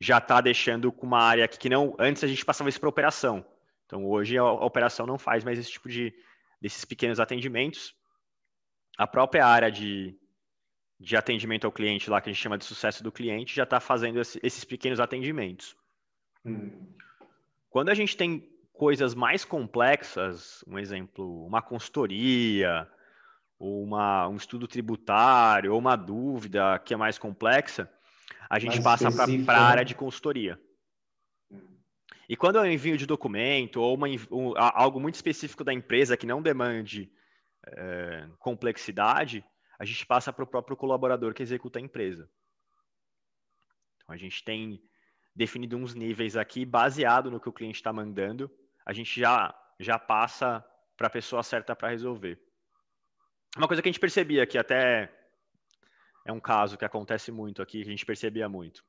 já está deixando com uma área que não. Antes a gente passava isso para operação. Então, hoje a, operação não faz mais esse tipo de desses pequenos atendimentos. A própria área de, de atendimento ao cliente, lá que a gente chama de sucesso do cliente, já está fazendo esse, esses pequenos atendimentos. Hum. Quando a gente tem coisas mais complexas, um exemplo, uma consultoria, ou uma, um estudo tributário, ou uma dúvida que é mais complexa, a gente mais passa para a área de consultoria. E quando é um envio de documento ou uma, um, algo muito específico da empresa que não demande é, complexidade, a gente passa para o próprio colaborador que executa a empresa. Então, a gente tem definido uns níveis aqui, baseado no que o cliente está mandando, a gente já, já passa para a pessoa certa para resolver. Uma coisa que a gente percebia, que até é um caso que acontece muito aqui, que a gente percebia muito.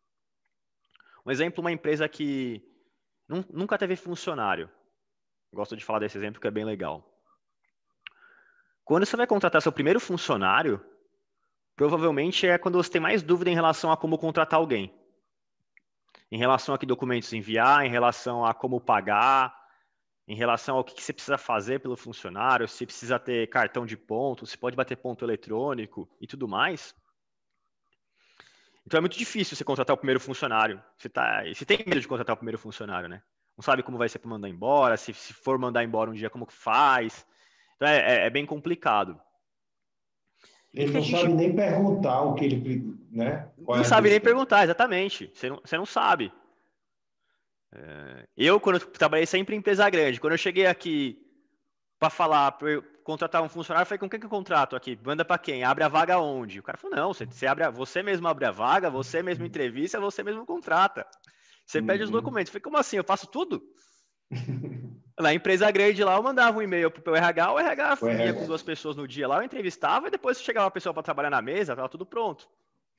Um exemplo, uma empresa que Nunca teve funcionário. Gosto de falar desse exemplo que é bem legal. Quando você vai contratar seu primeiro funcionário, provavelmente é quando você tem mais dúvida em relação a como contratar alguém. Em relação a que documentos enviar, em relação a como pagar, em relação ao que você precisa fazer pelo funcionário, se precisa ter cartão de ponto, se pode bater ponto eletrônico e tudo mais. Então é muito difícil você contratar o primeiro funcionário. Você, tá, você tem medo de contratar o primeiro funcionário, né? Não sabe como vai ser para mandar embora, se, se for mandar embora um dia, como que faz. Então é, é, é bem complicado. Ele não sabe nem perguntar o que ele. Né? Qual não é sabe nem perguntar, exatamente. Você não, você não sabe. É... Eu, quando eu trabalhei sempre em empresa grande, quando eu cheguei aqui para falar, para contratar um funcionário, eu falei, com quem que eu contrato aqui? Manda para quem? Abre a vaga onde? O cara falou, não, você, você, abre a, você mesmo abre a vaga, você mesmo entrevista, você mesmo contrata. Você uhum. pede os uhum. documentos. Eu falei, como assim? Eu faço tudo? Na empresa grande lá, eu mandava um e-mail pro RH, o RH ia com duas pessoas no dia lá, eu entrevistava e depois chegava a pessoa para trabalhar na mesa, tava tudo pronto.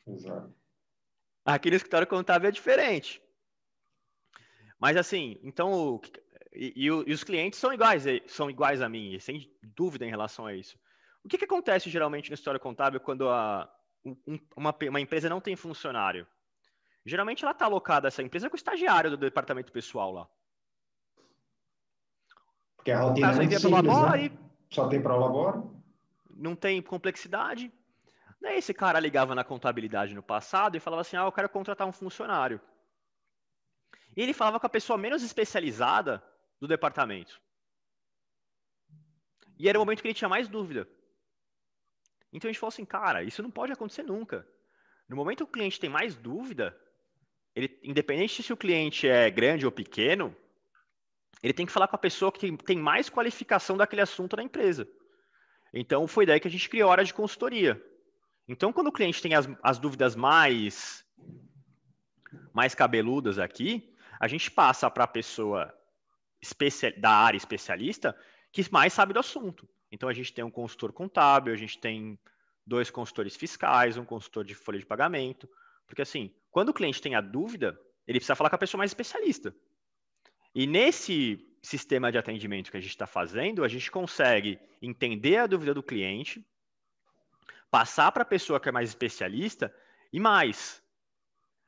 Exato. Aqui no escritório contábil é diferente. Mas assim, então e, e, e, os clientes são iguais, são iguais a mim, sem dúvida em relação a isso. O que, que acontece geralmente na história contábil quando a, um, uma, uma, empresa não tem funcionário? Geralmente ela está alocada, essa empresa, com o estagiário do departamento pessoal lá. Porque a rotina é simples, né? Só tem para o labora. Não tem complexidade. Daí esse cara ligava na contabilidade no passado e falava assim, ah, eu quero contratar um funcionário. E ele falava com a pessoa menos especializada do departamento. E era o momento que ele tinha mais dúvida. Então a gente falou assim, cara, isso não pode acontecer nunca. No momento que o cliente tem mais dúvida, ele, independente se o cliente é grande ou pequeno, ele tem que falar com a pessoa que tem mais qualificação daquele assunto na empresa. Então foi daí que a gente criou a hora de consultoria. Então, quando o cliente tem as, as dúvidas mais, mais cabeludas aqui, a gente passa para a pessoa da área especialista que mais sabe do assunto. Então a gente tem um consultor contábil, a gente tem dois consultores fiscais, um consultor de folha de pagamento, porque assim, quando o cliente tem a dúvida, ele precisa falar com a pessoa mais especialista. E nesse sistema de atendimento que a gente está fazendo, a gente consegue entender a dúvida do cliente, passar para a pessoa que é mais especialista e mais.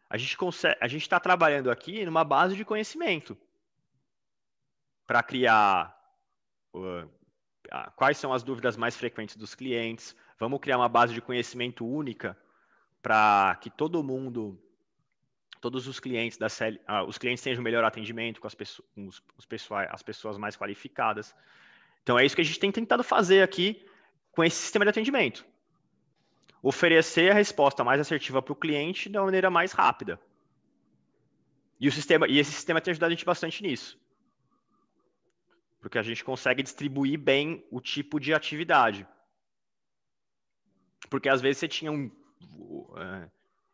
A gente consegue, a gente está trabalhando aqui numa base de conhecimento para criar uh, quais são as dúvidas mais frequentes dos clientes. Vamos criar uma base de conhecimento única para que todo mundo, todos os clientes da CL, ah, os clientes tenham melhor atendimento com as pessoas, com os, os pessoais, as pessoas mais qualificadas. Então é isso que a gente tem tentado fazer aqui com esse sistema de atendimento. Oferecer a resposta mais assertiva para o cliente da maneira mais rápida. E o sistema, e esse sistema tem ajudado a gente bastante nisso. Porque a gente consegue distribuir bem o tipo de atividade. Porque às vezes você tinha um. É,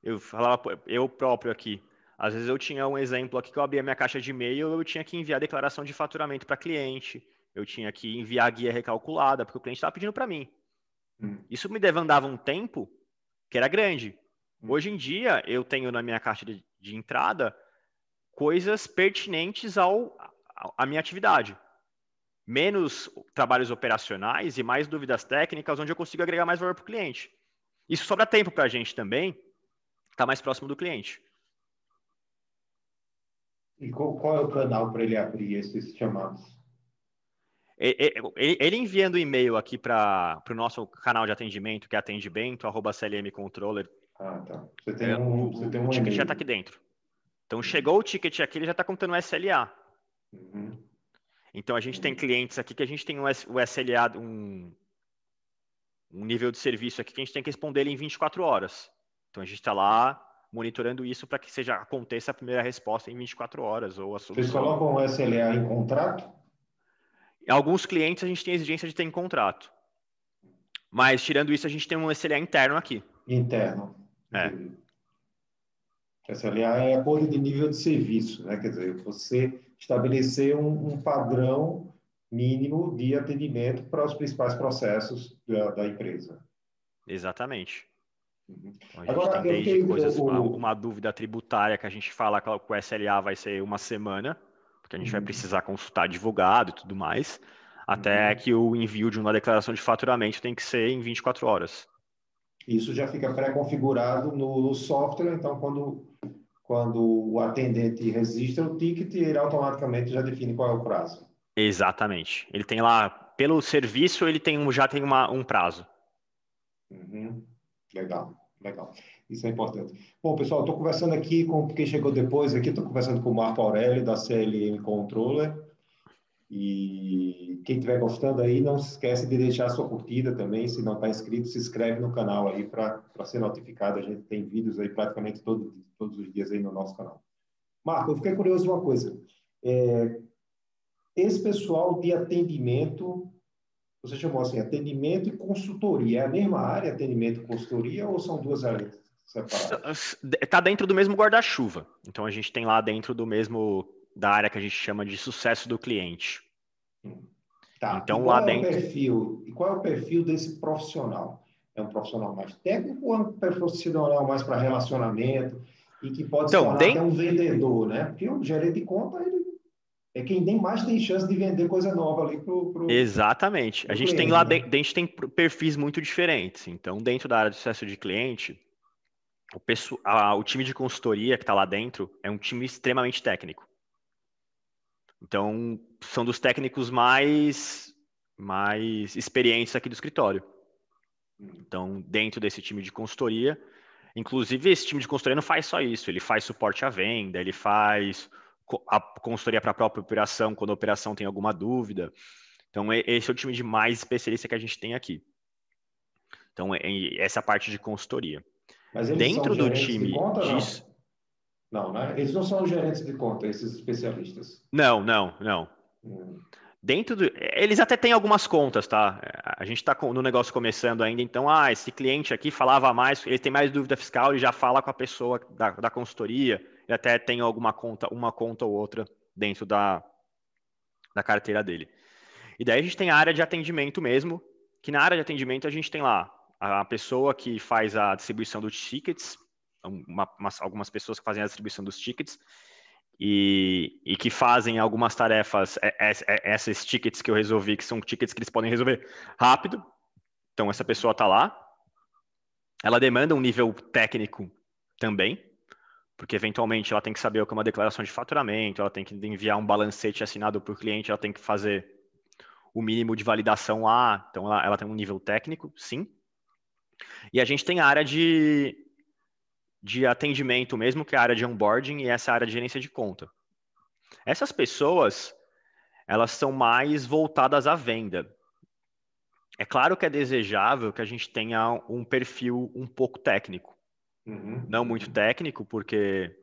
eu falava, eu próprio aqui. Às vezes eu tinha um exemplo aqui que eu abria minha caixa de e-mail, eu tinha que enviar declaração de faturamento para cliente, eu tinha que enviar guia recalculada, porque o cliente estava pedindo para mim. Hum. Isso me demandava um tempo que era grande. Hum. Hoje em dia, eu tenho na minha caixa de, de entrada coisas pertinentes ao, à minha atividade menos trabalhos operacionais e mais dúvidas técnicas, onde eu consigo agregar mais valor para o cliente. Isso sobra tempo para a gente também, estar tá mais próximo do cliente. E qual, qual é o canal para ele abrir esses chamados? Ele, enviando e-mail aqui para o nosso canal de atendimento, que é atendimento, arroba CLMcontroller. Ah, tá. Você tem é, um, você tem um o ticket já está aqui dentro. Então, chegou o ticket aqui, ele já está contando o SLA. Uhum. Então a gente tem clientes aqui que a gente tem o SLA, um, um nível de serviço aqui que a gente tem que responder ele em 24 horas. Então a gente está lá monitorando isso para que seja aconteça a primeira resposta em 24 horas ou a solução. Vocês colocam o SLA em contrato? Em alguns clientes a gente tem exigência de ter em contrato. Mas tirando isso, a gente tem um SLA interno aqui. Interno. É. SLA é acordo de nível de serviço, né? Quer dizer, você estabelecer um, um padrão mínimo de atendimento para os principais processos da, da empresa. Exatamente. Uhum. Então, a gente Agora, tem desde coisas, o... uma, uma, dúvida tributária que a gente fala que o SLA vai ser uma semana, porque a gente uhum. vai precisar consultar advogado e tudo mais, até uhum. que o envio de uma declaração de faturamento tem que ser em 24 horas. Isso já fica pré-configurado no, no software, então quando quando o atendente registra o ticket, ele automaticamente já define qual é o prazo. Exatamente. Ele tem lá, pelo serviço, ele tem um, já tem uma, um prazo. Uhum. Legal, legal. Isso é importante. Bom, pessoal, estou conversando aqui com quem chegou depois aqui, estou conversando com o Marco Aurélio, da CLM Controller. E quem estiver gostando aí, não se esquece de deixar a sua curtida também. Se não está inscrito, se inscreve no canal aí para ser notificado. A gente tem vídeos aí praticamente todo, todos os dias aí no nosso canal. Marco, eu fiquei curioso uma coisa. É, esse pessoal de atendimento, você chamou assim, atendimento e consultoria, é a mesma área, atendimento e consultoria, ou são duas áreas separadas? Está dentro do mesmo guarda-chuva. Então, a gente tem lá dentro do mesmo, da área que a gente chama de sucesso do cliente. Tá. Então, lá é dentro... Perfil, e qual é o perfil desse profissional? É um profissional mais técnico ou é um profissional mais para relacionamento? e que pode então, se tornar um vendedor, né? Porque o gerente de conta ele é quem nem mais tem chance de vender coisa nova ali pro, pro Exatamente. Pro a gente cliente, tem lá né? a gente tem perfis muito diferentes. Então, dentro da área de sucesso de cliente, o, pessoal, a, o time de consultoria que está lá dentro é um time extremamente técnico. Então, são dos técnicos mais mais experientes aqui do escritório. Então, dentro desse time de consultoria, Inclusive, esse time de consultoria não faz só isso, ele faz suporte à venda, ele faz a consultoria para a própria operação, quando a operação tem alguma dúvida. Então, esse é o time de mais especialista que a gente tem aqui. Então, essa é a parte de consultoria. Mas eles Dentro são do time de conta, disso... Não? não, né? Eles não são gerentes de conta, esses especialistas. Não, não, não. Hum. Dentro do. Eles até têm algumas contas, tá? A gente está no negócio começando ainda, então, ah, esse cliente aqui falava mais, ele tem mais dúvida fiscal, ele já fala com a pessoa da, da consultoria, ele até tem alguma conta, uma conta ou outra dentro da, da carteira dele. E daí a gente tem a área de atendimento mesmo, que na área de atendimento a gente tem lá a pessoa que faz a distribuição dos tickets, uma, umas, algumas pessoas que fazem a distribuição dos tickets, e, e, que fazem algumas tarefas, é, é, é, esses tickets que eu resolvi, que são tickets que eles podem resolver rápido. Então, essa pessoa está lá. Ela demanda um nível técnico também, porque eventualmente ela tem que saber o que é uma declaração de faturamento, ela tem que enviar um balancete assinado por cliente, ela tem que fazer o mínimo de validação lá. Então, ela, ela tem um nível técnico, sim. E a gente tem a área de de atendimento mesmo, que é a área de onboarding e essa área de gerência de conta. Essas pessoas, elas são mais voltadas à venda. É claro que é desejável que a gente tenha um perfil um pouco técnico. Uhum. Não muito técnico, porque.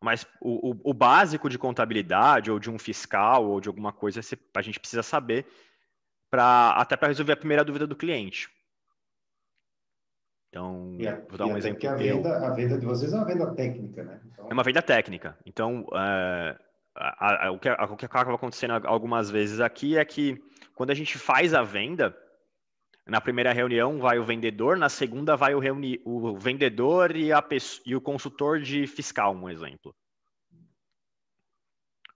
Mas o, o, o, básico de contabilidade, ou de um fiscal, ou de alguma coisa, a gente precisa saber, pra, até para resolver a primeira dúvida do cliente. Então, a, vou dar um exemplo. A venda, a venda de vocês é uma venda técnica, né? Então... É uma venda técnica. Então, é, a, a, o, que, o que acaba acontecendo algumas vezes aqui é que quando a gente faz a venda, na primeira reunião vai o vendedor, na segunda vai o, reuni o vendedor e, a e o consultor de fiscal, um exemplo.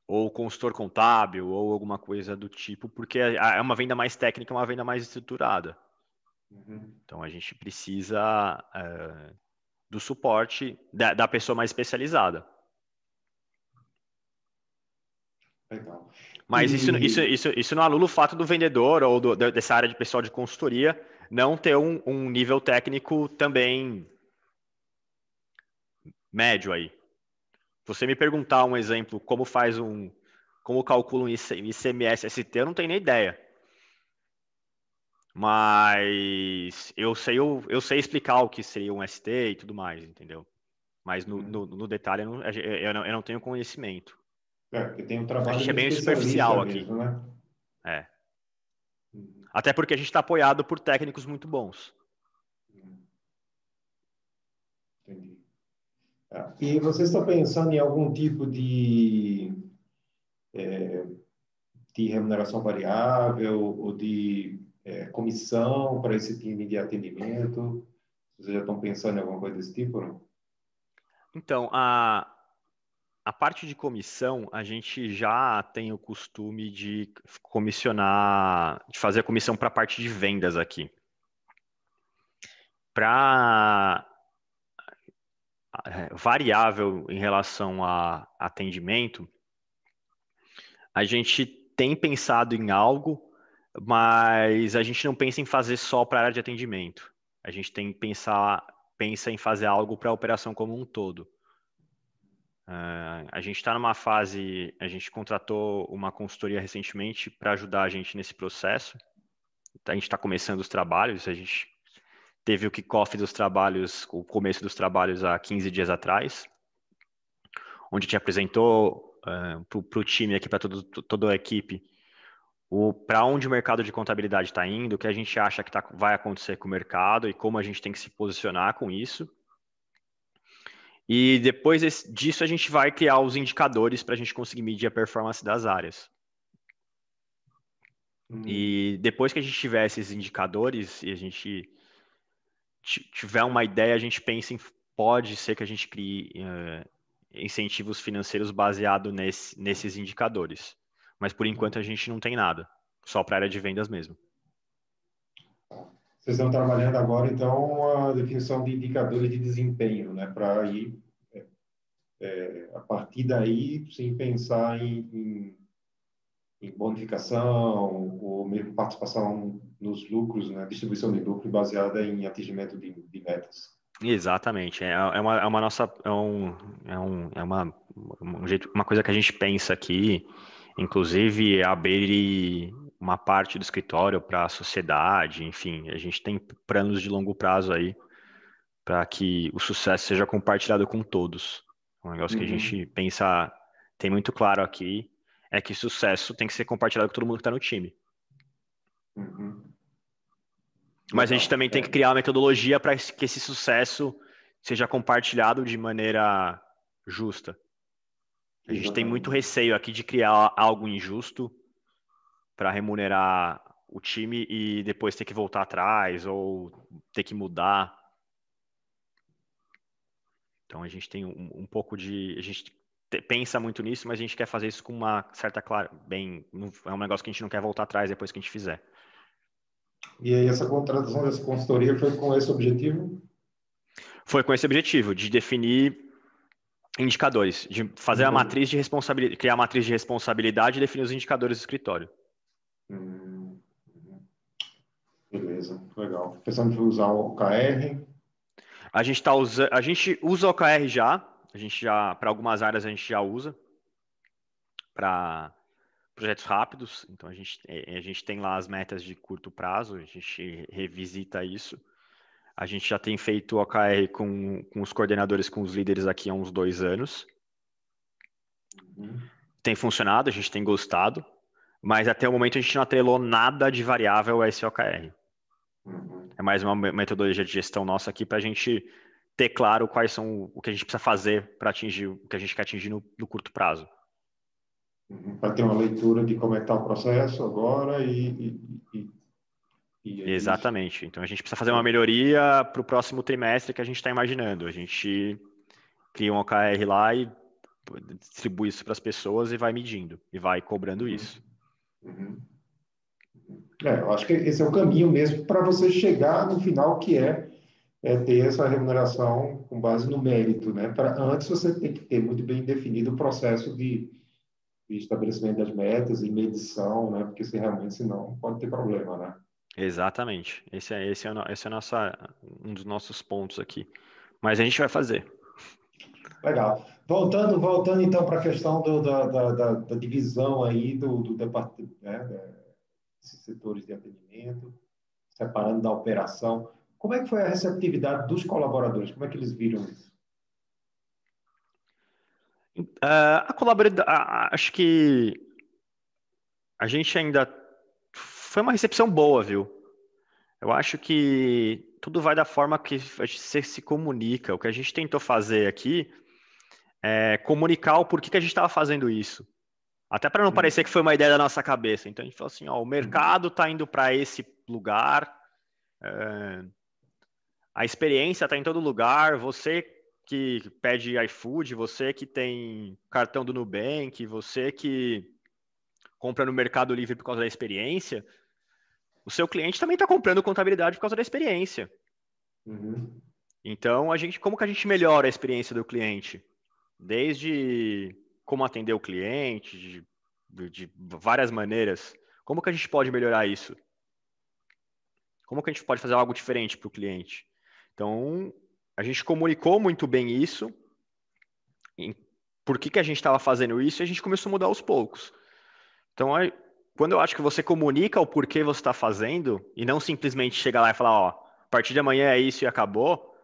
Ou consultor contábil, ou alguma coisa do tipo, porque é, é uma venda mais técnica, uma venda mais estruturada. Uhum. Então a gente precisa é, do suporte da, da pessoa mais especializada. Legal. Mas e... isso, isso, isso, isso não anula o fato do vendedor ou do, dessa área de pessoal de consultoria não ter um, um nível técnico também médio aí. Você me perguntar um exemplo, como faz um, como calcula um ICMS ST, eu não tenho nem ideia. Mas eu sei, eu, eu sei explicar o que seria um ST e tudo mais, entendeu? Mas no, uhum. no, no detalhe eu não, eu, não, eu não tenho conhecimento. É, porque tem um trabalho. A gente é bem superficial aqui. Mesmo, né? É. Até porque a gente está apoiado por técnicos muito bons. Entendi. É. E você está pensando em algum tipo de, é, de remuneração variável ou de é, comissão para esse time de atendimento? Vocês já estão pensando em alguma coisa desse tipo? Não? Então, a, a parte de comissão, a gente já tem o costume de comissionar, de fazer a comissão para a parte de vendas aqui. Para é, variável em relação a atendimento, a gente tem pensado em algo, mas a gente não pensa em fazer só para a área de atendimento. A gente tem que pensar, pensa em fazer algo para a operação como um todo. Uh, a gente está numa fase, a gente contratou uma consultoria recentemente para ajudar a gente nesse processo. A gente está começando os trabalhos, a gente teve o kickoff dos trabalhos, o começo dos trabalhos há 15 dias atrás, onde a gente apresentou uh, para o time aqui, para toda a equipe, para onde o mercado de contabilidade está indo, o que a gente acha que tá, vai acontecer com o mercado e como a gente tem que se posicionar com isso. E depois disso a gente vai criar os indicadores para a gente conseguir medir a performance das áreas. Hum. E depois que a gente tiver esses indicadores e a gente tiver uma ideia, a gente pensa em pode ser que a gente crie uh, incentivos financeiros baseados nesse, nesses indicadores. Mas por enquanto a gente não tem nada, só para a área de vendas mesmo. Vocês estão trabalhando agora, então, a definição de indicadores de desempenho, né? Para ir, é, é, a partir daí, sem pensar em, em, em, bonificação ou mesmo participação nos lucros, né? Distribuição de lucro baseada em atingimento de, de metas. Exatamente, é, é, uma, é uma nossa, é, um, é, um, é uma, um jeito, uma coisa que a gente pensa aqui, inclusive abrir uma parte do escritório para a sociedade, enfim, a gente tem planos de longo prazo aí para que o sucesso seja compartilhado com todos. Um negócio uhum. que a gente uhum. pensa, tem muito claro aqui, é que sucesso tem que ser compartilhado com todo mundo que está no time. Uhum. Mas a gente também tem que criar uma metodologia para que esse sucesso seja compartilhado de maneira justa. A gente tem muito receio aqui de criar algo injusto para remunerar o time e depois ter que voltar atrás ou ter que mudar. Então a gente tem um, um pouco de. A gente pensa muito nisso, mas a gente quer fazer isso com uma certa clara. Bem, é um negócio que a gente não quer voltar atrás depois que a gente fizer. E aí, essa contratação dessa consultoria foi com esse objetivo? Foi com esse objetivo, de definir indicadores, de fazer uhum. a matriz de responsabilidade, criar a matriz de responsabilidade e definir os indicadores do escritório. Beleza, legal. Pensando em usar o KR? A gente tá usa, a gente usa o OKR já, a gente já para algumas áreas a gente já usa para projetos rápidos. Então a gente é, a gente tem lá as metas de curto prazo, a gente revisita isso. A gente já tem feito o OKR com, com os coordenadores, com os líderes aqui há uns dois anos. Uhum. Tem funcionado, a gente tem gostado, mas até o momento a gente não atrelou nada de variável a esse OKR. Uhum. É mais uma metodologia de gestão nossa aqui para a gente ter claro quais são o que a gente precisa fazer para atingir o que a gente quer atingir no, no curto prazo. Uhum. Para ter uma leitura de como é que está o processo agora e, e, e, e é Exatamente. Então a gente precisa fazer uma melhoria para o próximo trimestre que a gente está imaginando. A gente cria um OKR lá e distribui isso para as pessoas e vai medindo e vai cobrando uhum. isso. Uhum. É, eu acho que esse é o caminho mesmo para você chegar no final que é, é, ter essa remuneração com base no mérito, né? Para antes você tem que ter muito bem definido o processo de, de estabelecimento das metas e medição, né? Porque se realmente senão pode ter problema, né? Exatamente. Esse é esse é, esse é nossa, um dos nossos pontos aqui. Mas a gente vai fazer. Legal. Voltando, voltando então para a questão do, da, da, da, da, divisão aí do, do departamento, né, setores de atendimento, separando da operação. Como é que foi a receptividade dos colaboradores? Como é que eles viram isso? Uh, a colaboração, acho que a gente ainda foi uma recepção boa, viu? Eu acho que tudo vai da forma que você se comunica. O que a gente tentou fazer aqui é, comunicar o porquê que a gente estava fazendo isso. Até para não uhum. parecer que foi uma ideia da nossa cabeça. Então a gente falou assim: ó, o mercado está indo para esse lugar, é, a experiência está em todo lugar. Você que pede iFood, você que tem cartão do Nubank, você que compra no Mercado Livre por causa da experiência, o seu cliente também está comprando contabilidade por causa da experiência. Uhum. Então, a gente, como que a gente melhora a experiência do cliente? Desde como atender o cliente, de, de, várias maneiras. Como que a gente pode melhorar isso? Como que a gente pode fazer algo diferente para o cliente? Então, a gente comunicou muito bem isso, por que, que a gente estava fazendo isso, e a gente começou a mudar aos poucos. Então, quando eu acho que você comunica o porquê você está fazendo, e não simplesmente chega lá e falar, ó, a partir de amanhã é isso e acabou,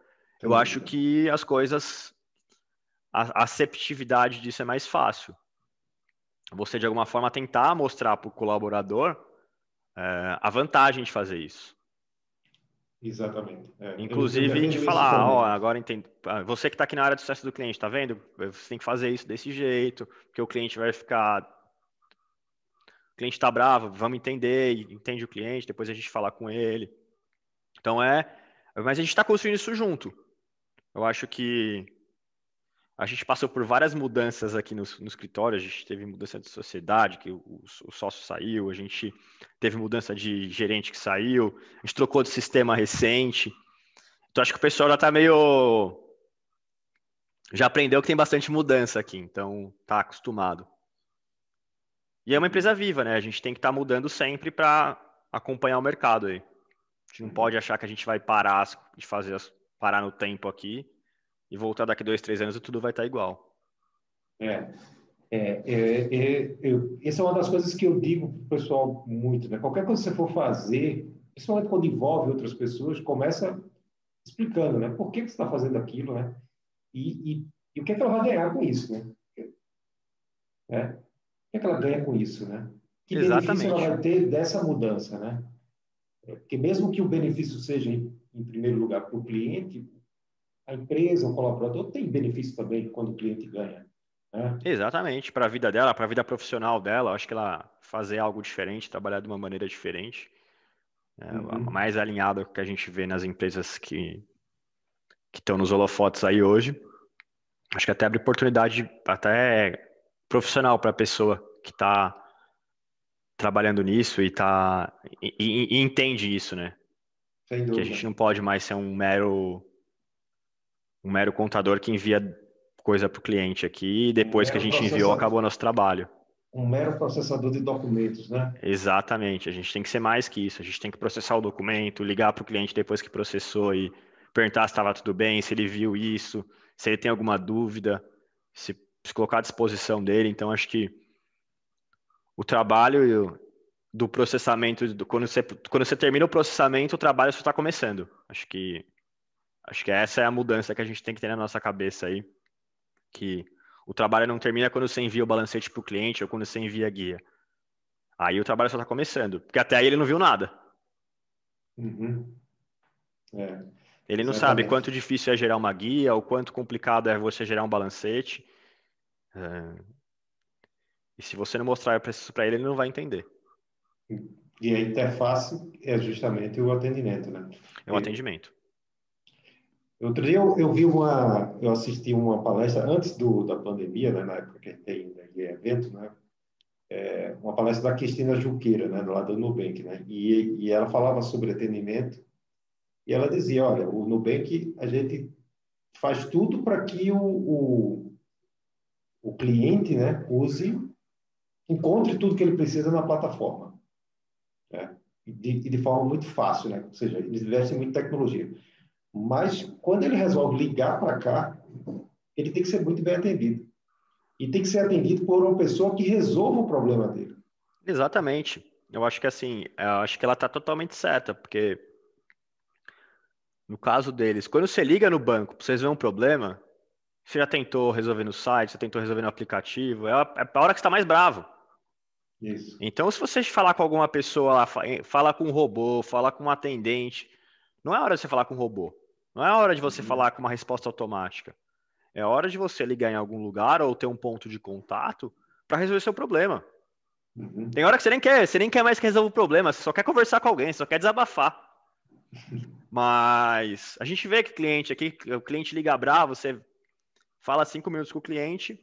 eu acho que as coisas a aceptividade disso é mais fácil. Você, de alguma forma, tentar mostrar para o colaborador é, a vantagem de fazer isso. Exatamente. É, Inclusive de falar, ó, agora entende. Ah, você que está aqui na área do sucesso do cliente, tá vendo? Você tem que fazer isso desse jeito, porque o cliente vai ficar. O cliente está bravo, vamos entender, entende o cliente, depois a gente falar com ele. Então é. Mas a gente está construindo isso junto. Eu acho que a gente passou por várias mudanças aqui no, no escritório. A gente teve mudança de sociedade, que o, o, sócio saiu. A gente teve mudança de gerente que saiu. A gente trocou de sistema recente. Então, acho que o pessoal já está meio. Já aprendeu que tem bastante mudança aqui. Então, está acostumado. E é uma empresa viva, né? A gente tem que estar tá mudando sempre para acompanhar o mercado aí. A gente não pode achar que a gente vai parar de fazer parar no tempo aqui e voltar daqui dois, três anos e tudo vai estar igual. É, é, é, é eu, essa é uma das coisas que eu digo para o pessoal muito, né? Qualquer coisa que você for fazer, principalmente quando envolve outras pessoas, começa explicando, né? Por que, que você está fazendo aquilo, né? E, e, e, o que é que ela vai ganhar com isso, né? É? O que é que ela ganha com isso, né? Que Exatamente. benefício ela vai ter dessa mudança, né? É, porque mesmo que o benefício seja, em, em primeiro lugar, para o cliente, a empresa, o colaborador tem benefício também quando o cliente ganha. Né? Exatamente, para a vida dela, para a vida profissional dela, acho que ela fazer algo diferente, trabalhar de uma maneira diferente, é, uhum. mais alinhado com o que a gente vê nas empresas que que estão nos holofotes aí hoje. Acho que até abre oportunidade até profissional para a pessoa que está trabalhando nisso e tá e, e, e entende isso, né? Que a gente não pode mais ser um mero um mero contador que envia coisa para o cliente aqui e depois um que a gente enviou acabou nosso trabalho. Um mero processador de documentos, né? Exatamente. A gente tem que ser mais que isso. A gente tem que processar o documento, ligar para o cliente depois que processou e perguntar se estava tudo bem, se ele viu isso, se ele tem alguma dúvida, se, se colocar à disposição dele. Então, acho que o trabalho do processamento, do, quando, você, quando você termina o processamento, o trabalho só está começando. Acho que, acho que essa é a mudança que a gente tem que ter na nossa cabeça aí, que o trabalho não termina quando você envia o balancete para o cliente ou quando você envia a guia. Aí o trabalho só está começando, porque até aí ele não viu nada. Uhum. É, ele não sabe quanto difícil é gerar uma guia, ou quanto complicado é você gerar um balancete. É... E se você não mostrar isso para ele, ele não vai entender. E a interface é justamente o atendimento, né? É o atendimento. Outro dia eu, eu, vi uma, eu assisti uma palestra antes do, da pandemia, né, na época que tem né, evento, né, é, uma palestra da Cristina Junqueira, né, lá do Nubank, né, e, e ela falava sobre atendimento e ela dizia, olha, o Nubank a gente faz tudo para que o, o, o cliente, né, use, encontre tudo que ele precisa na plataforma né? e, de, e de forma muito fácil, né? Ou seja, eles investem muito em tecnologia. Mas quando ele resolve ligar para cá, ele tem que ser muito bem atendido. E tem que ser atendido por uma pessoa que resolva o problema dele. Exatamente. Eu acho que assim, eu acho que ela está totalmente certa, porque no caso deles, quando você liga no banco para vocês verem um problema, você já tentou resolver no site, você tentou resolver no aplicativo, é a, é a hora que está mais bravo. Isso. Então, se você falar com alguma pessoa lá, fala com um robô, fala com um atendente, não é hora de você falar com um robô. Não é hora de você uhum. falar com uma resposta automática. É hora de você ligar em algum lugar ou ter um ponto de contato para resolver seu problema. Uhum. Tem hora que você nem quer, você nem quer mais que resolva o problema, você só quer conversar com alguém, só quer desabafar. Mas a gente vê que cliente aqui, o cliente liga bravo, você fala cinco minutos com o cliente,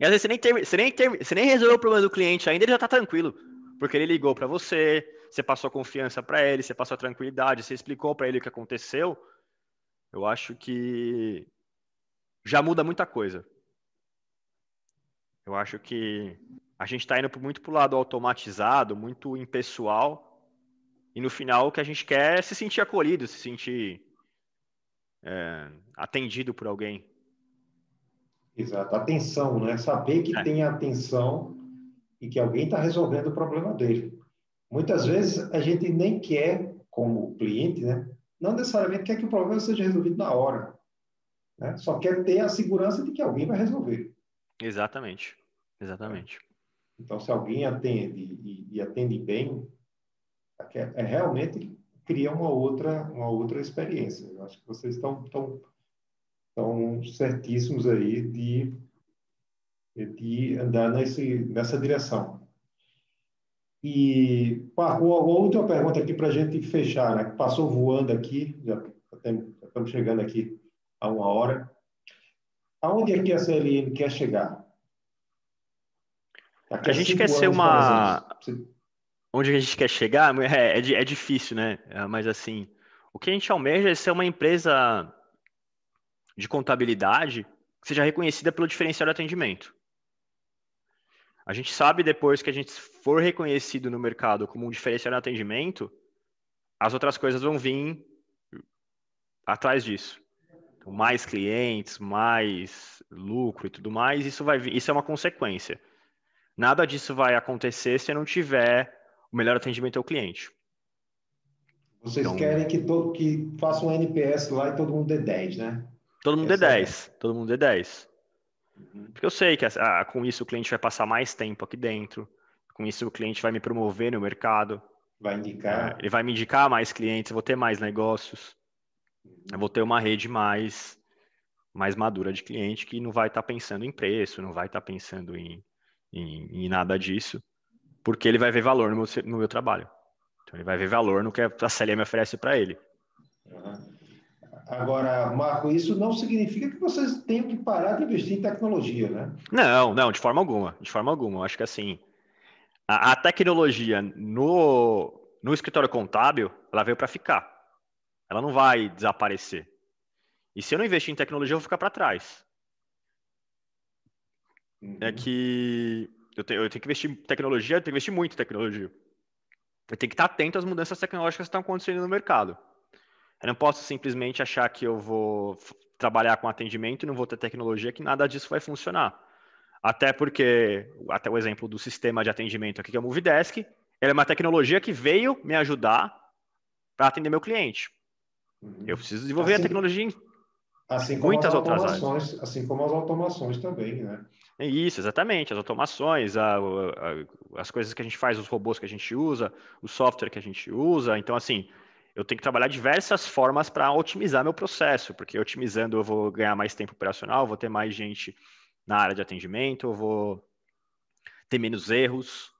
e às vezes você nem, ter, você nem, ter, você nem resolveu o problema do cliente ainda, ele já tá tranquilo. Porque ele ligou para você, você passou confiança para ele, você passou tranquilidade, você explicou para ele o que aconteceu. Eu acho que já muda muita coisa. Eu acho que a gente está indo muito para o lado automatizado, muito impessoal, e no final o que a gente quer é se sentir acolhido, se sentir é, atendido por alguém. Exato, atenção, né? Saber que é. tem atenção e que alguém está resolvendo o problema dele. Muitas vezes a gente nem quer, como cliente, né? Não necessariamente quer que o problema seja resolvido na hora. Né? Só quer ter a segurança de que alguém vai resolver. Exatamente, exatamente. Então, se alguém atende e, e atende bem, é, é realmente cria uma outra, uma outra experiência. Eu acho que vocês estão, estão estão certíssimos aí de, de andar nesse, nessa direção. E pá, uma última pergunta aqui para a gente fechar, né? Passou voando aqui, já estamos chegando aqui a uma hora. Aonde é que a CLM quer chegar? Daqui a, a gente quer ser uma. Onde a gente quer chegar é, é, é difícil, né? É, mas assim, o que a gente almeja é ser uma empresa de contabilidade que seja reconhecida pelo diferencial de atendimento. A gente sabe depois que a gente for reconhecido no mercado como um diferencial de atendimento, as outras coisas vão vir atrás disso. Então, mais clientes, mais lucro e tudo mais, isso vai vir, isso é uma consequência. Nada disso vai acontecer se não tiver o melhor atendimento ao cliente. Vocês então, querem que todo que faça um NPS lá e todo mundo dê 10, né? Todo mundo Essa dê 10. É. Todo mundo dê 10. Uhum. Porque eu sei que ah, com isso o cliente vai passar mais tempo aqui dentro. Com isso o cliente vai me promover no mercado. Vai indicar. É, ele vai me indicar mais clientes, eu vou ter mais negócios. Uhum. Eu vou ter uma rede mais, mais madura de cliente que não vai estar tá pensando em preço, não vai estar tá pensando em, em, em, nada disso. Porque ele vai ver valor no meu, no meu trabalho. Então ele vai ver valor no que a CLM oferece para ele. Uhum. Agora, Marco, isso não significa que vocês tenham que parar de investir em tecnologia, né? Não, não, de forma alguma. De forma alguma. Eu acho que assim, a, a tecnologia no, no escritório contábil, ela veio para ficar. Ela não vai desaparecer. E se eu não investir em tecnologia, eu vou ficar para trás. Uhum. É que eu tenho, eu tenho que investir em tecnologia, eu tenho que investir muito em tecnologia. Eu tenho que estar atento às mudanças tecnológicas que estão acontecendo no mercado. Eu não posso simplesmente achar que eu vou trabalhar com atendimento e não vou ter tecnologia, que nada disso vai funcionar. Até porque, até o exemplo do sistema de atendimento aqui, que é o Movidesk, ele é uma tecnologia que veio me ajudar para atender meu cliente. Uhum. Eu preciso desenvolver assim, a tecnologia em assim muitas outras áreas. Assim como as automações também, né? Isso, exatamente. As automações, a, a, as coisas que a gente faz, os robôs que a gente usa, o software que a gente usa. Então, assim, eu tenho que trabalhar diversas formas para otimizar meu processo, porque otimizando eu vou ganhar mais tempo operacional, vou ter mais gente na área de atendimento, eu vou ter menos erros,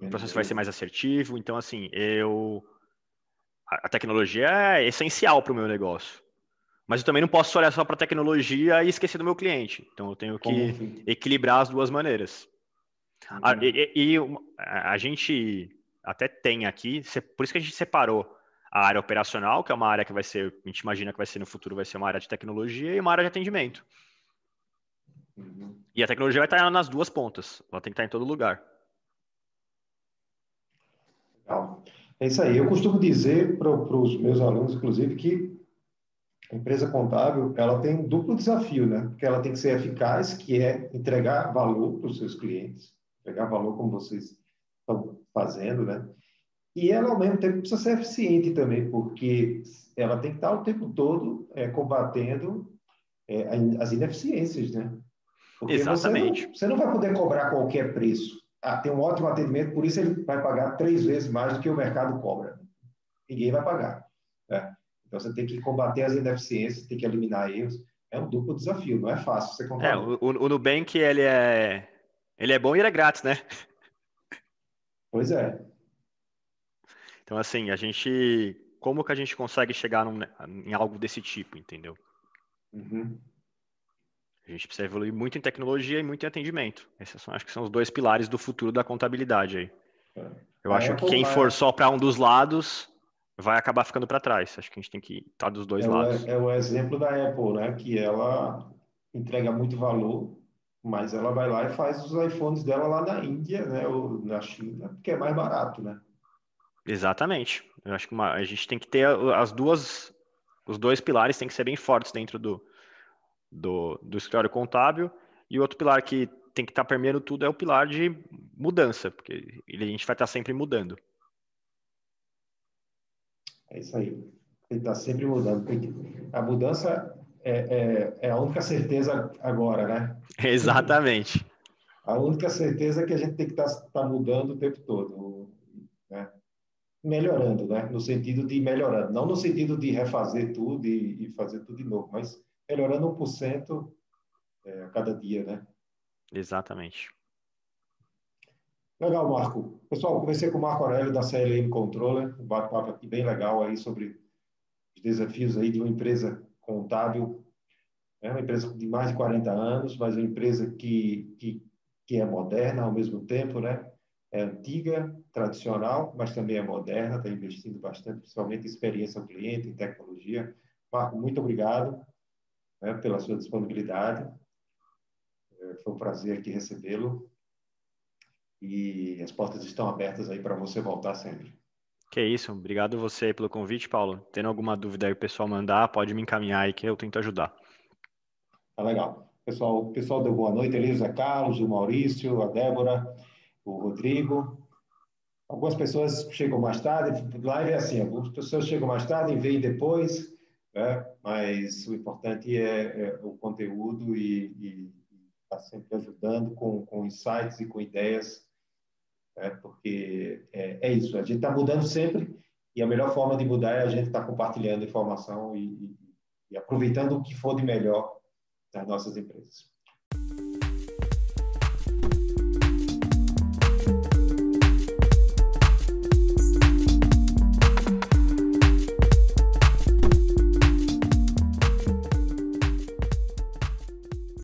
o processo vai ser mais assertivo. Então, assim, eu a tecnologia é essencial para o meu negócio. Mas eu também não posso olhar só para a tecnologia e esquecer do meu cliente. Então eu tenho que equilibrar as duas maneiras. Uhum. A, e, e a gente até tem aqui, por isso que a gente separou a área operacional, que é uma área que vai ser, a gente imagina que vai ser no futuro, vai ser uma área de tecnologia e uma área de atendimento. Uhum. E a tecnologia vai estar nas duas pontas, ela tem que estar em todo lugar. Legal. É isso aí. Eu costumo dizer para os meus alunos, inclusive, que a empresa contábil ela tem um duplo desafio, né? Porque ela tem que ser eficaz, que é entregar valor para os seus clientes, entregar valor como vocês estão fazendo, né? E ela, ao mesmo tempo, precisa ser eficiente também, porque ela tem que estar o tempo todo é, combatendo é, as ineficiências, né? Porque Exatamente. Você não, você não vai poder cobrar qualquer preço. Ah, tem um ótimo atendimento, por isso ele vai pagar três vezes mais do que o mercado cobra. Ninguém vai pagar. Né? Então você tem que combater as ineficiências, tem que eliminar erros. É um duplo desafio, não é fácil você combater. É, o, o Nubank ele é ele é bom e ele é grátis, né? Pois é. Então assim, a gente como que a gente consegue chegar num, em algo desse tipo, entendeu? Uhum. A gente precisa evoluir muito em tecnologia e muito em atendimento. Esses são, acho que são os dois pilares do futuro da contabilidade aí. É. Eu acho que quem for só para um dos lados vai acabar ficando para trás. Acho que a gente tem que estar dos dois é lados. O, é o exemplo da Apple, né? Que ela entrega muito valor, mas ela vai lá e faz os iPhones dela lá na Índia, né? Ou na China, porque é mais barato, né? Exatamente. Eu acho que uma, a gente tem que ter as duas, os dois pilares têm que ser bem fortes dentro do, do, do escritório contábil. E o outro pilar que tem que estar permeando tudo é o pilar de mudança, porque a gente vai estar sempre mudando. É isso aí. Tem que estar sempre mudando. A mudança é, é, é, a única certeza agora, né? Exatamente. A única certeza é que a gente tem que estar, estar mudando o tempo todo? Melhorando, né? No sentido de melhorando, não no sentido de refazer tudo e, e fazer tudo de novo, mas melhorando 1% é, a cada dia, né? Exatamente. Legal, Marco. Pessoal, conversei com o Marco Aurélio da CLM Controller, um bate-papo aqui bem legal aí sobre os desafios aí de uma empresa contábil, é uma empresa de mais de 40 anos, mas uma empresa que, que, que é moderna ao mesmo tempo, né? É antiga, tradicional, mas também é moderna, está investindo bastante, principalmente em experiência ao cliente, em tecnologia. Marco, muito obrigado né, pela sua disponibilidade. É, foi um prazer aqui recebê-lo. E as portas estão abertas aí para você voltar sempre. Que isso, obrigado você pelo convite, Paulo. Tendo alguma dúvida aí o pessoal mandar, pode me encaminhar aí que eu tento ajudar. Tá legal. Pessoal, pessoal deu boa noite, Elisa Carlos, o Maurício, a Débora, o Rodrigo. Algumas pessoas chegam mais tarde, live é assim, algumas pessoas chegam mais tarde e veem depois, né? mas o importante é, é o conteúdo e estar tá sempre ajudando com, com insights e com ideias, né? porque é, é, isso, a gente está mudando sempre e a melhor forma de mudar é a gente estar tá compartilhando informação e, e, e aproveitando o que for de melhor das nossas empresas.